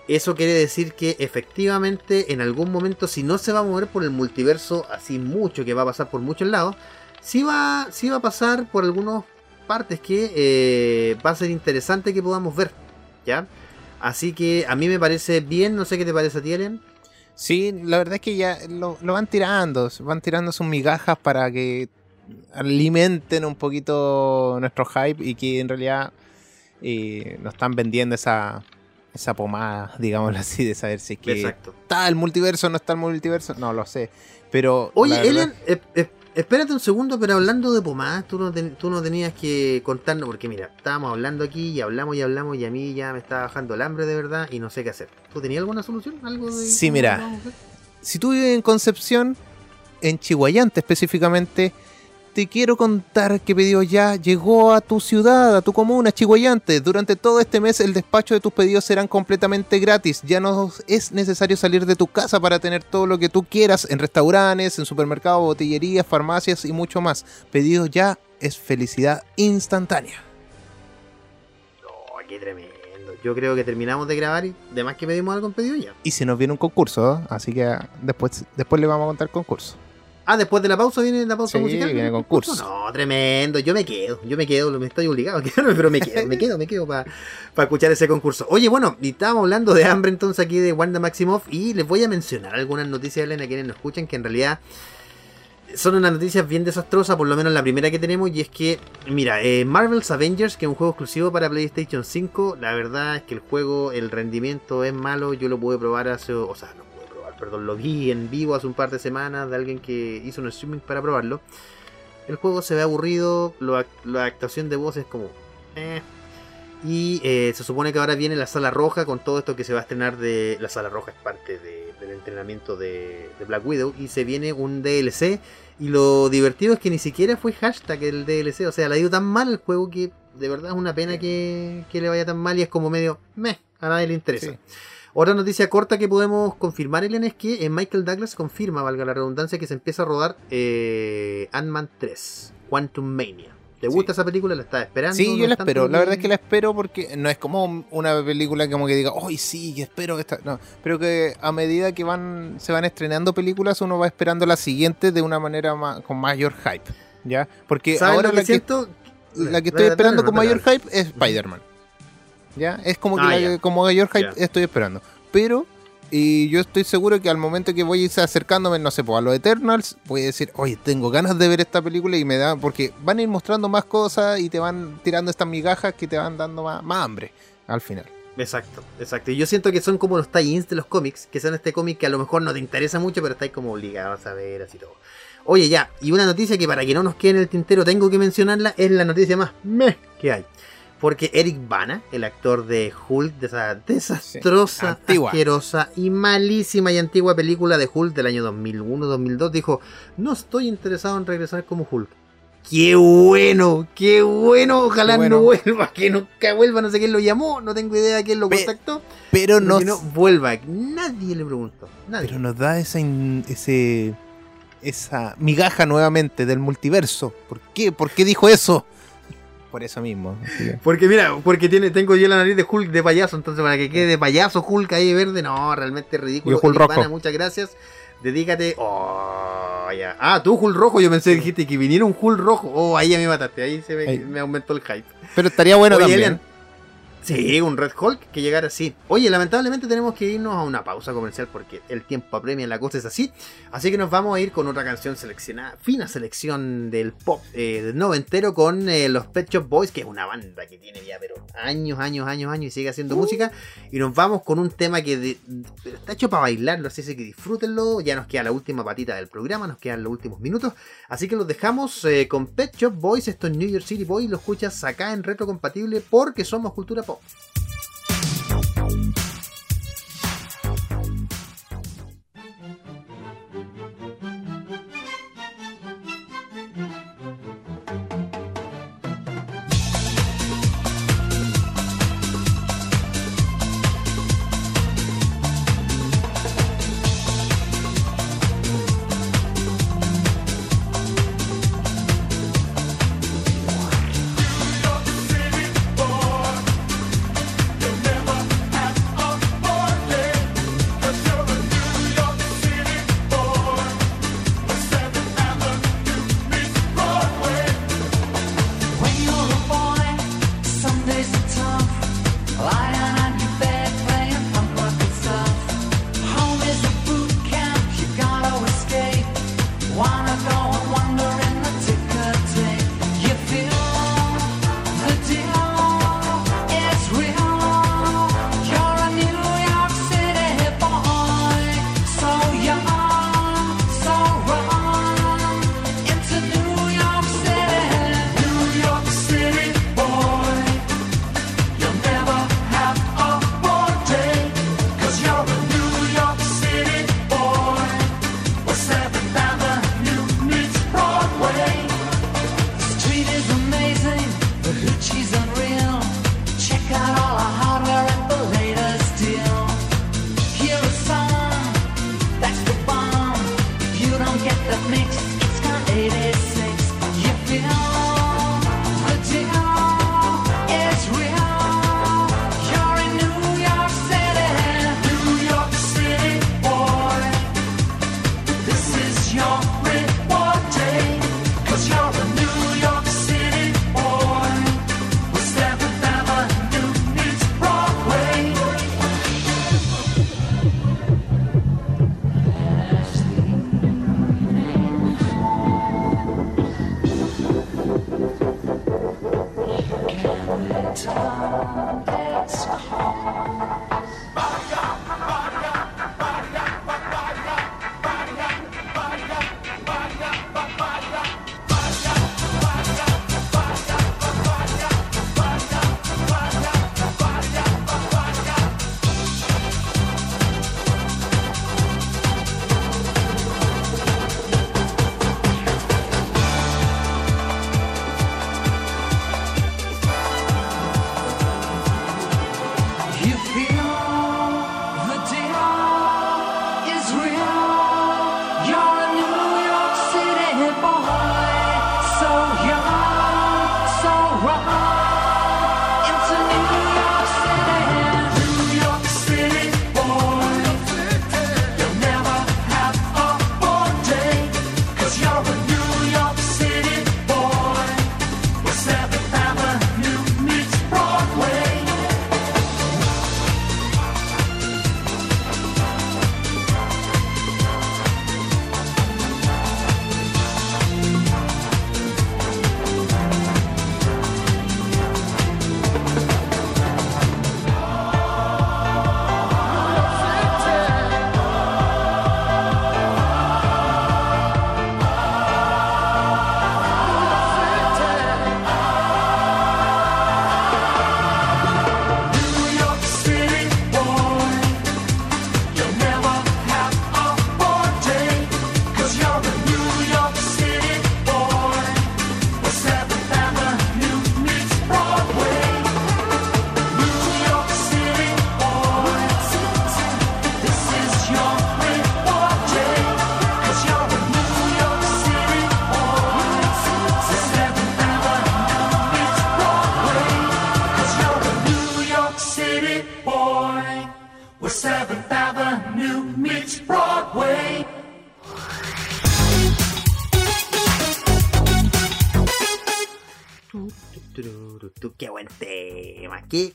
eso quiere decir que efectivamente en algún momento, si no se va a mover por el multiverso así mucho, que va a pasar por muchos lados, sí va, sí va a pasar por algunas partes que eh, va a ser interesante que podamos ver. ¿Ya? Así que a mí me parece bien, no sé qué te parece a ti. Sí, la verdad es que ya lo, lo van tirando, van tirando sus migajas para que alimenten un poquito nuestro hype y que en realidad eh, nos están vendiendo esa, esa pomada, [laughs] digámoslo así, de saber si es que Exacto. está el multiverso o no está el multiverso, no lo sé. Pero Oye, Elian, eh, eh, espérate un segundo, pero hablando de pomadas, tú no, ten- tú no tenías que contarnos, porque mira, estábamos hablando aquí y hablamos y hablamos y a mí ya me está bajando el hambre de verdad y no sé qué hacer. ¿Tú tenías alguna solución? ¿Algo de Sí, mira. si tú vives en Concepción, en Chihuayante específicamente, te quiero contar que Pedidos Ya llegó a tu ciudad, a tu comuna, Chihuayante. Durante todo este mes el despacho de tus pedidos serán completamente gratis. Ya no es necesario salir de tu casa para tener todo lo que tú quieras en restaurantes, en supermercados, botillerías, farmacias y mucho más. Pedidos Ya es felicidad instantánea. Oh, qué tremendo. Yo creo que terminamos de grabar y además que pedimos algo en pedido ya. Y se nos viene un concurso, ¿eh? así que después, después le vamos a contar concurso. Ah, después de la pausa viene la pausa Sí, musical. viene concurso. No, tremendo. Yo me quedo, yo me quedo, me estoy obligado a quedarme, pero me quedo, me quedo, me quedo para escuchar ese concurso. Oye, bueno, y estábamos hablando de hambre entonces aquí de Wanda Maximoff y les voy a mencionar algunas noticias, Elena, a quienes nos escuchan, que en realidad son unas noticias bien desastrosas, por lo menos la primera que tenemos, y es que, mira, eh, Marvel's Avengers, que es un juego exclusivo para PlayStation 5, la verdad es que el juego, el rendimiento es malo, yo lo pude probar hace, o sea, probar, perdón, lo vi en vivo hace un par de semanas de alguien que hizo un streaming para probarlo. El juego se ve aburrido, lo la actuación de voz es como... eh. Y eh, se supone que ahora viene la sala roja con todo esto que se va a estrenar de... La sala roja es parte de- del entrenamiento de, de Black Widow y se viene un DLC y lo divertido es que ni siquiera fue hashtag el DLC, o sea, le ha ido tan mal el juego que de verdad es una pena que, que le vaya tan mal y es como medio meh, a nadie le interesa. Sí. Otra noticia corta que podemos confirmar, Elena, es que eh, Michael Douglas confirma, valga la redundancia, que se empieza a rodar eh, Ant-Man 3, Quantum Mania. ¿Te Sí. gusta esa película? ¿La estás esperando? Sí, ¿No yo la espero. La verdad es que la espero porque no es como una película como que diga, ¡ay, sí, que espero esta! No, pero que a medida que van se van estrenando películas, uno va esperando la siguiente de una manera ma- con mayor hype. ¿Ya? Porque ¿Sabes ahora lo que la que, siento? la que estoy esperando con mayor hype es Spider-Man. ¿Ya? Es como que Ah, la- como hype Ya. estoy esperando. Pero y yo estoy seguro que al momento que voy acercándome, no sé, pues, a los Eternals, voy a decir, oye, tengo ganas de ver esta película y me da, porque van a ir mostrando más cosas y te van tirando estas migajas que te van dando más, más hambre al final. Exacto, exacto. Y yo siento que son como los tie-ins de los cómics, que son este cómic que a lo mejor no te interesa mucho, pero estáis como obligados a ver así todo. Oye, ya, y una noticia que para que no nos quede en el tintero tengo que mencionarla, es la noticia más meh que hay. Porque Eric Bana, el actor de Hulk, de esa desastrosa, Sí, asquerosa y malísima y antigua película de Hulk del año 2001-2002, dijo, no estoy interesado en regresar como Hulk. ¡Qué bueno! ¡Qué bueno! Ojalá Qué bueno. no vuelva, que nunca vuelva, no sé quién lo llamó, no tengo idea de quién lo contactó. Pero Pero no, que no vuelva, nadie le preguntó. Nadie. pero nos da esa ese esa migaja nuevamente del multiverso. ¿Por qué? ¿Por qué dijo eso? Por eso mismo. Porque mira, porque tiene, tengo yo la nariz de Hulk de payaso, entonces para que quede de payaso Hulk ahí verde, no, realmente es ridículo. Y Hulk rojo. muchas gracias. Dedícate. Oh, ya. Ah, tú Hulk rojo, yo pensé que dijiste que viniera un Hulk rojo. Oh, ahí ya me mataste, ahí se me, aumentó el hype. Pero estaría bueno Oye, también. Elian, Sí, un Red Hulk que llegara así. Oye, lamentablemente tenemos que irnos a una pausa comercial porque el tiempo apremia, la cosa es así. Así que nos vamos a ir con otra canción seleccionada, fina selección del pop eh, del noventero con eh, los Pet Shop Boys, que es una banda que tiene ya pero años, años, años, años y sigue haciendo uh. música. Y nos vamos con un tema que está hecho para bailarlo, así que disfrútenlo. Ya nos queda la última patita del programa, nos quedan los últimos minutos. Así que los dejamos eh, con Pet Shop Boys, esto es New York City Boys, lo escuchas acá en Retrocompatible porque somos cultura ぞ。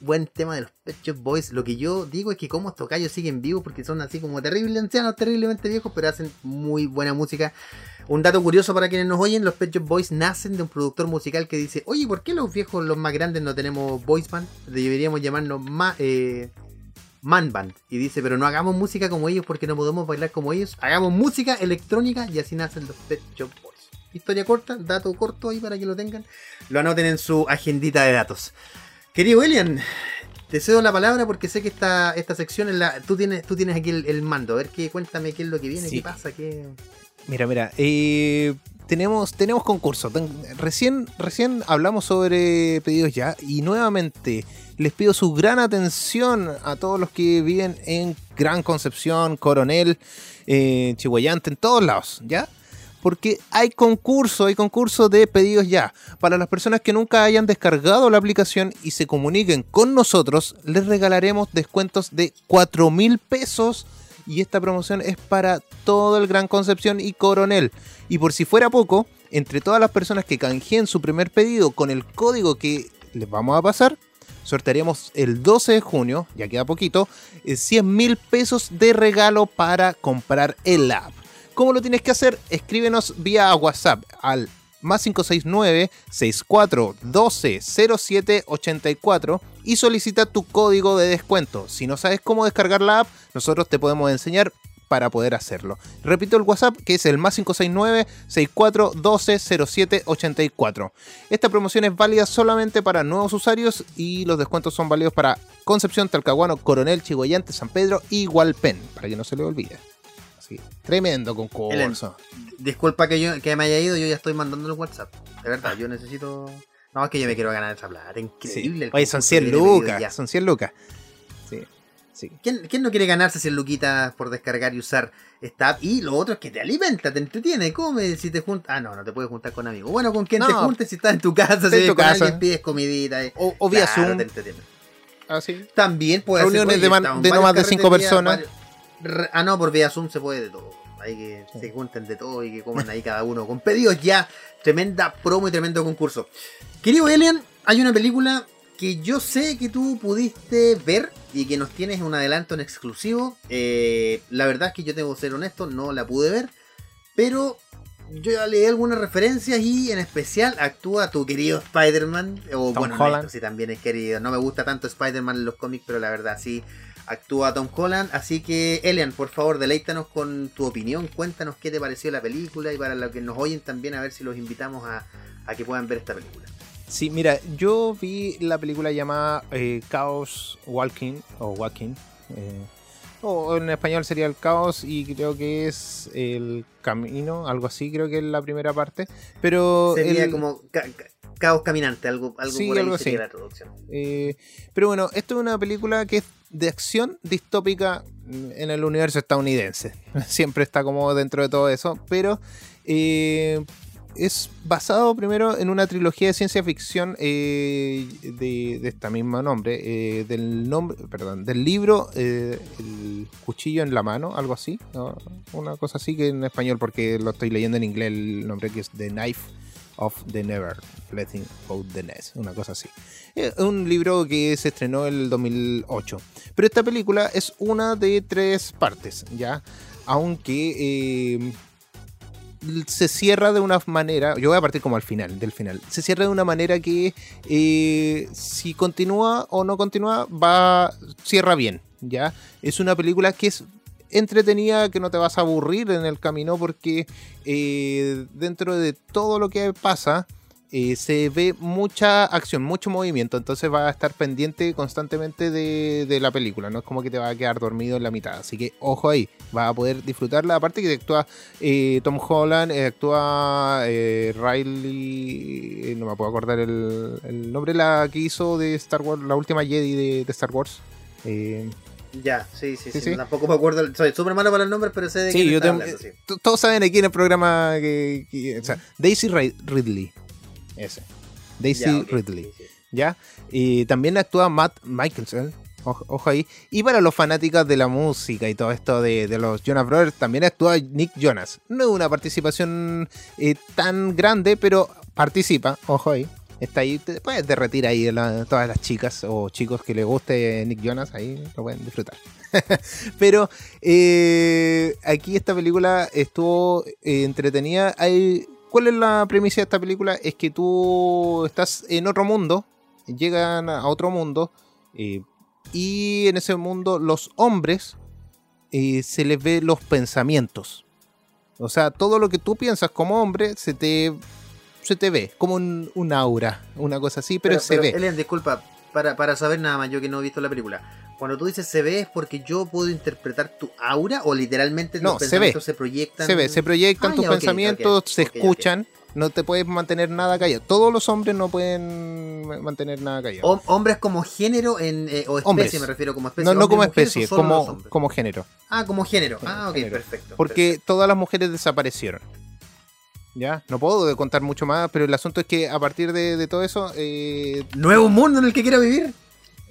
Buen tema de los Pet Shop Boys. Lo que yo digo es que como estos gallos siguen vivos porque son así como terribles ancianos, terriblemente viejos, pero hacen muy buena música. Un dato curioso para quienes nos oyen, los Pet Shop Boys nacen de un productor musical que dice, oye, ¿por qué los viejos, los más grandes, no tenemos voice band? Deberíamos llamarnos ma- eh, man band. Y dice, pero no hagamos música como ellos porque no podemos bailar como ellos. Hagamos música electrónica y así nacen los Pet Shop Boys. Historia corta, dato corto ahí para que lo tengan. Lo anoten en su agendita de datos. Querido Elian, te cedo la palabra porque sé que esta, esta sección es la, tú tienes tú tienes aquí el, el mando. A ver qué cuéntame qué es lo que viene, Sí. qué pasa, qué Mira, mira, eh, tenemos, tenemos concurso. Recién, recién hablamos sobre pedidos ya y nuevamente les pido su gran atención a todos los que viven en Gran Concepción, Coronel, eh, Chihuayante, en todos lados, ¿ya? Porque hay concurso, hay concurso de pedidos ya. Para las personas que nunca hayan descargado la aplicación y se comuniquen con nosotros, les regalaremos descuentos de 4 mil pesos y esta promoción es para todo el Gran Concepción y Coronel. Y por si fuera poco, entre todas las personas que canjeen su primer pedido con el código que les vamos a pasar, sortearemos el 12 de junio, ya queda poquito, eh, 100 mil pesos de regalo para comprar el app. ¿Cómo lo tienes que hacer? Escríbenos vía WhatsApp al más 569 6412 0784 y solicita tu código de descuento. Si no sabes cómo descargar la app, nosotros te podemos enseñar para poder hacerlo. Repito el WhatsApp que es el más 569 6412 0784. Esta promoción es válida solamente para nuevos usuarios y los descuentos son válidos para Concepción, Talcahuano, Coronel, Chihuayante, San Pedro y Hualpén, para que no se le olvide. Tremendo concurso. Disculpa que yo que me haya ido, yo ya estoy mandando el WhatsApp. De verdad, yo necesito. No, es que yo me quiero ganar esa plata. Increíble. Oye, son concurso 100 que tiene pedido lucas, ya. son 100 lucas. Sí, sí. ¿Quién, quién no quiere ganarse 100 luquitas por descargar y usar esta app? Y lo otro es que te alimenta, te entretiene, come, si te juntas... Ah, no, no te puedes juntar con amigos. Bueno, con quien te juntes si estás en tu casa, si tu con casa. alguien, pides comidita. eh. O, o vía Claro, Zoom. te entretiene. Así. También puede Reuniones de de no más de cinco personas. Ah, no, por vía Zoom se puede de todo. Hay que se junten de todo y que coman ahí cada uno con pedidos ya. Tremenda promo y tremendo concurso. Querido Elian, hay una película que yo sé que tú pudiste ver y que nos tienes un adelanto en exclusivo. Eh, la verdad es que yo tengo que ser honesto, no la pude ver. Pero yo ya leí algunas referencias y en especial actúa tu querido Spider-Man. O Tom bueno, no, esto sí también es querido. No me gusta tanto Spider-Man en los cómics, pero la verdad sí actúa Tom Holland. Así que, Elian, por favor, deleítanos con tu opinión. Cuéntanos qué te pareció la película y para los que nos oyen también a ver si los invitamos a, a que puedan ver esta película. Sí, mira, yo vi la película llamada eh, Chaos Walking o Walking. eh, o en español sería el caos y creo que es el camino, algo así, creo que es la primera parte. Pero Sería el- como ca- ca- Caos Caminante, algo, algo Sí, por ahí algo sería así. la traducción. Eh, pero bueno, esto es una película que es de acción distópica en el universo estadounidense. Siempre está como dentro de todo eso, pero eh, es basado primero en una trilogía de ciencia ficción eh, de, de esta misma nombre, eh, del nombre, perdón, del libro El cuchillo en la mano, algo así, ¿no? una cosa así que en español porque lo estoy leyendo en inglés el nombre que es The Knife of the Never Letting Out the Nest, una cosa así. Es un libro que se estrenó el 2008. Pero esta película es una de tres partes, ¿ya? Aunque eh, se cierra de una manera, yo voy a partir como al final, del final. Se cierra de una manera que eh, si continúa o no continúa, va, cierra bien, ¿ya? Es una película que es entretenida, que no te vas a aburrir en el camino porque eh, dentro de todo lo que pasa eh, se ve mucha acción, mucho movimiento, entonces va a estar pendiente constantemente de, de la película, no es como que te va a quedar dormido en la mitad, así que ojo ahí, vas a poder disfrutarla, aparte que actúa eh, Tom Holland, actúa Riley, no me puedo acordar el, nombre, la que hizo de Star Wars, la última Jedi de Star Wars. Eh, Ya, sí, sí, sí. Tampoco me acuerdo. Soy súper malo para los nombres, pero sé de Sí, quién yo está te- hablando, sí. t- todos saben aquí en el programa que, que- o sea, Daisy Ri- Ridley. Ese. Daisy Ya, Ridley. ¿Ya? Y también actúa Matt Michelson. Ojo, ojo ahí. Y para los fanáticos de la música y todo esto de, de los Jonas Brothers, también actúa Nick Jonas. No es una participación eh, tan grande, pero participa. Ojo ahí. Está ahí, te puedes derretir ahí la- todas las chicas o chicos que les guste Nick Jonas, ahí lo pueden disfrutar. [laughs] Pero eh, aquí esta película estuvo eh, entretenida. Hay, ¿Cuál es la premisa de esta película? Es que tú estás en otro mundo, llegan a otro mundo, eh, y en ese mundo los hombres se les ve los pensamientos. O sea, todo lo que tú piensas como hombre se te, se te ve, como un, un aura, una cosa así, pero, se ve. Elian, disculpa, para, para saber nada más, yo que no he visto la película. Cuando tú dices se ve es porque yo puedo interpretar tu aura o literalmente No, los se ve. pensamientos se, proyectan. Se ve, se proyectan Ah, tus ya, pensamientos, se escuchan, no te puedes mantener nada callado. Todos los hombres no pueden ma- mantener nada callado. Hom- hombres como género en, eh, o especie, Hombres. me refiero como especie. no, no ¿Hombres como especie, como, como género. Ah, como género. Ah, ok, género. perfecto. Porque perfecto. todas las mujeres desaparecieron. ¿Ya? No puedo contar mucho más, pero el asunto es que a partir de, de todo eso... eh, ¿Nuevo mundo en el que quiera vivir?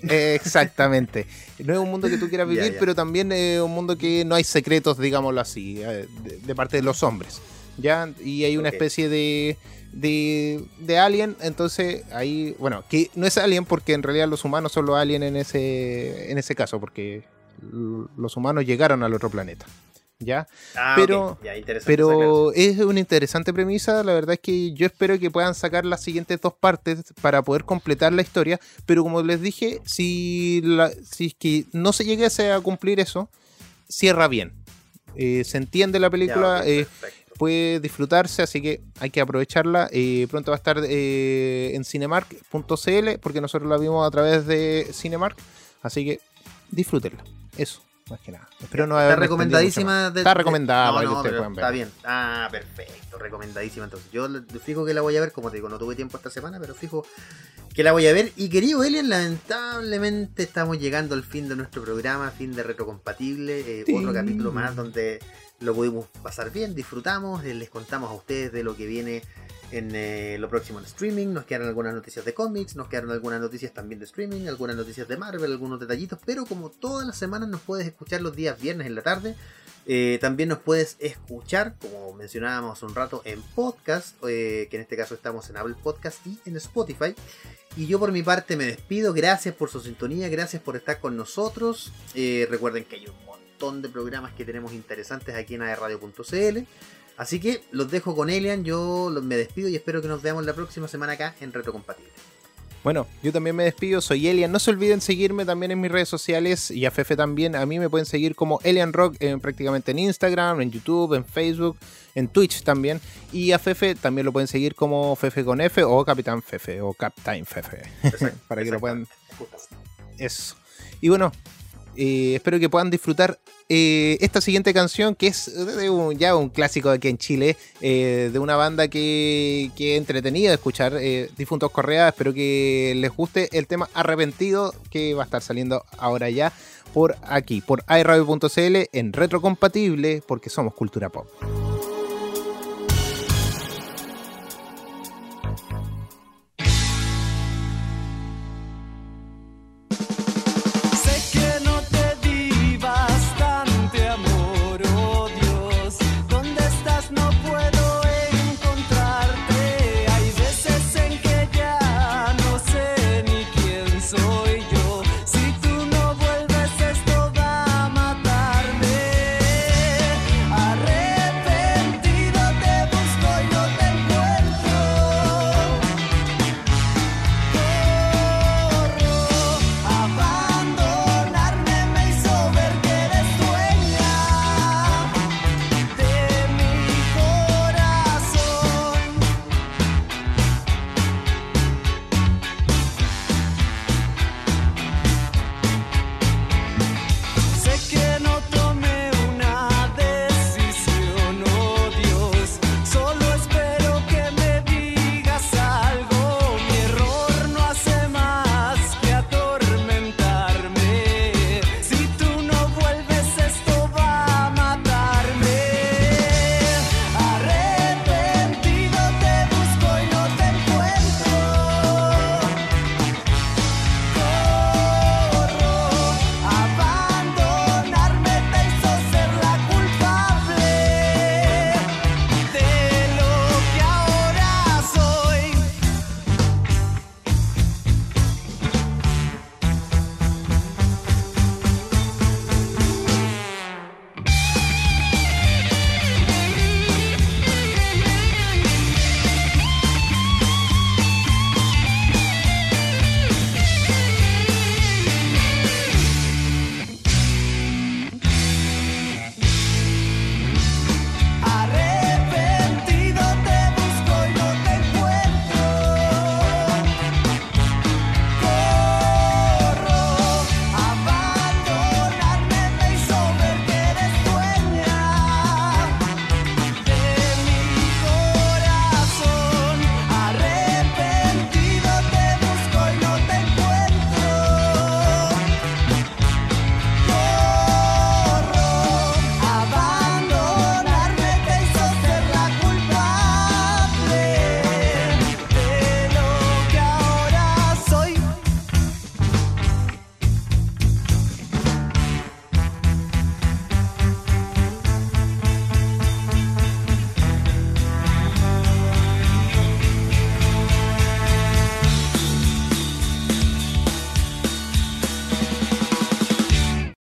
eh, exactamente. No es un mundo que tú quieras vivir, pero también es un mundo que no hay secretos, digámoslo así, eh, de, de parte de los hombres. ¿Ya? Y hay una especie de, de, de alien, entonces ahí, bueno, que no es alien porque en realidad los humanos son los aliens en ese, en ese caso, porque los humanos llegaron al otro planeta. ¿Ya? Ah, Pero- ya, interesante Pero es una interesante premisa, la verdad es que yo espero que puedan sacar las siguientes dos partes para poder completar la historia, pero como les dije, si, la- si es que no se llegase a cumplir eso, cierra bien. Eh, se entiende la película, Ya, eh, puede disfrutarse, así que hay que aprovecharla. Eh, pronto va a estar en cinemark.cl, porque nosotros la vimos a través de Cinemark, así que disfrútenla. Eso, más que nada. Espero no Está recomendadísima. de- Está recomendada No, para que no, ustedes pero puedan ver. Está bien. Ah, perfecto. Recomendadísima. Entonces, yo fijo que la voy a ver. Como te digo, no tuve tiempo esta semana, pero fijo que la voy a ver. Y querido Elian, lamentablemente estamos llegando al fin de nuestro programa, fin de Retrocompatible. eh, Sí. Otro capítulo más donde lo pudimos pasar bien, disfrutamos, eh, les contamos a ustedes de lo que viene en eh, lo próximo en streaming. Nos quedaron algunas noticias de cómics, nos quedaron algunas noticias también de streaming, algunas noticias de Marvel, algunos detallitos. Pero como todas las semanas nos puedes escuchar los días viernes en la tarde. Eh, también nos puedes escuchar, como mencionábamos un rato, en podcast, eh, que en este caso estamos en Apple Podcast y en Spotify. Y yo por mi parte me despido, gracias por su sintonía, gracias por estar con nosotros. Recuerden que hay un montón de programas que tenemos interesantes aquí en aerradio.cl. Así que los dejo con Elian, yo me despido y espero que nos veamos la próxima semana acá en Retrocompatible. Bueno, yo también me despido, soy Elian. No se olviden seguirme también en mis redes sociales y a Fefe también. A mí me pueden seguir como Elian Rock en, prácticamente en Instagram, en YouTube, en Facebook, en Twitch también. Y a Fefe también lo pueden seguir como Fefe con F o Capitán Fefe o Captain Fefe. [laughs] Para que lo puedan Eso. Y bueno, eh, espero que puedan disfrutar eh, esta siguiente canción, que es un- ya un clásico aquí en Chile, eh, de una banda que, que entretenida de escuchar, eh, Difuntos Correa. Espero que les guste el tema Arrepentido, que va a estar saliendo ahora ya por aquí, por iRadio.cl en retrocompatible, porque somos cultura pop.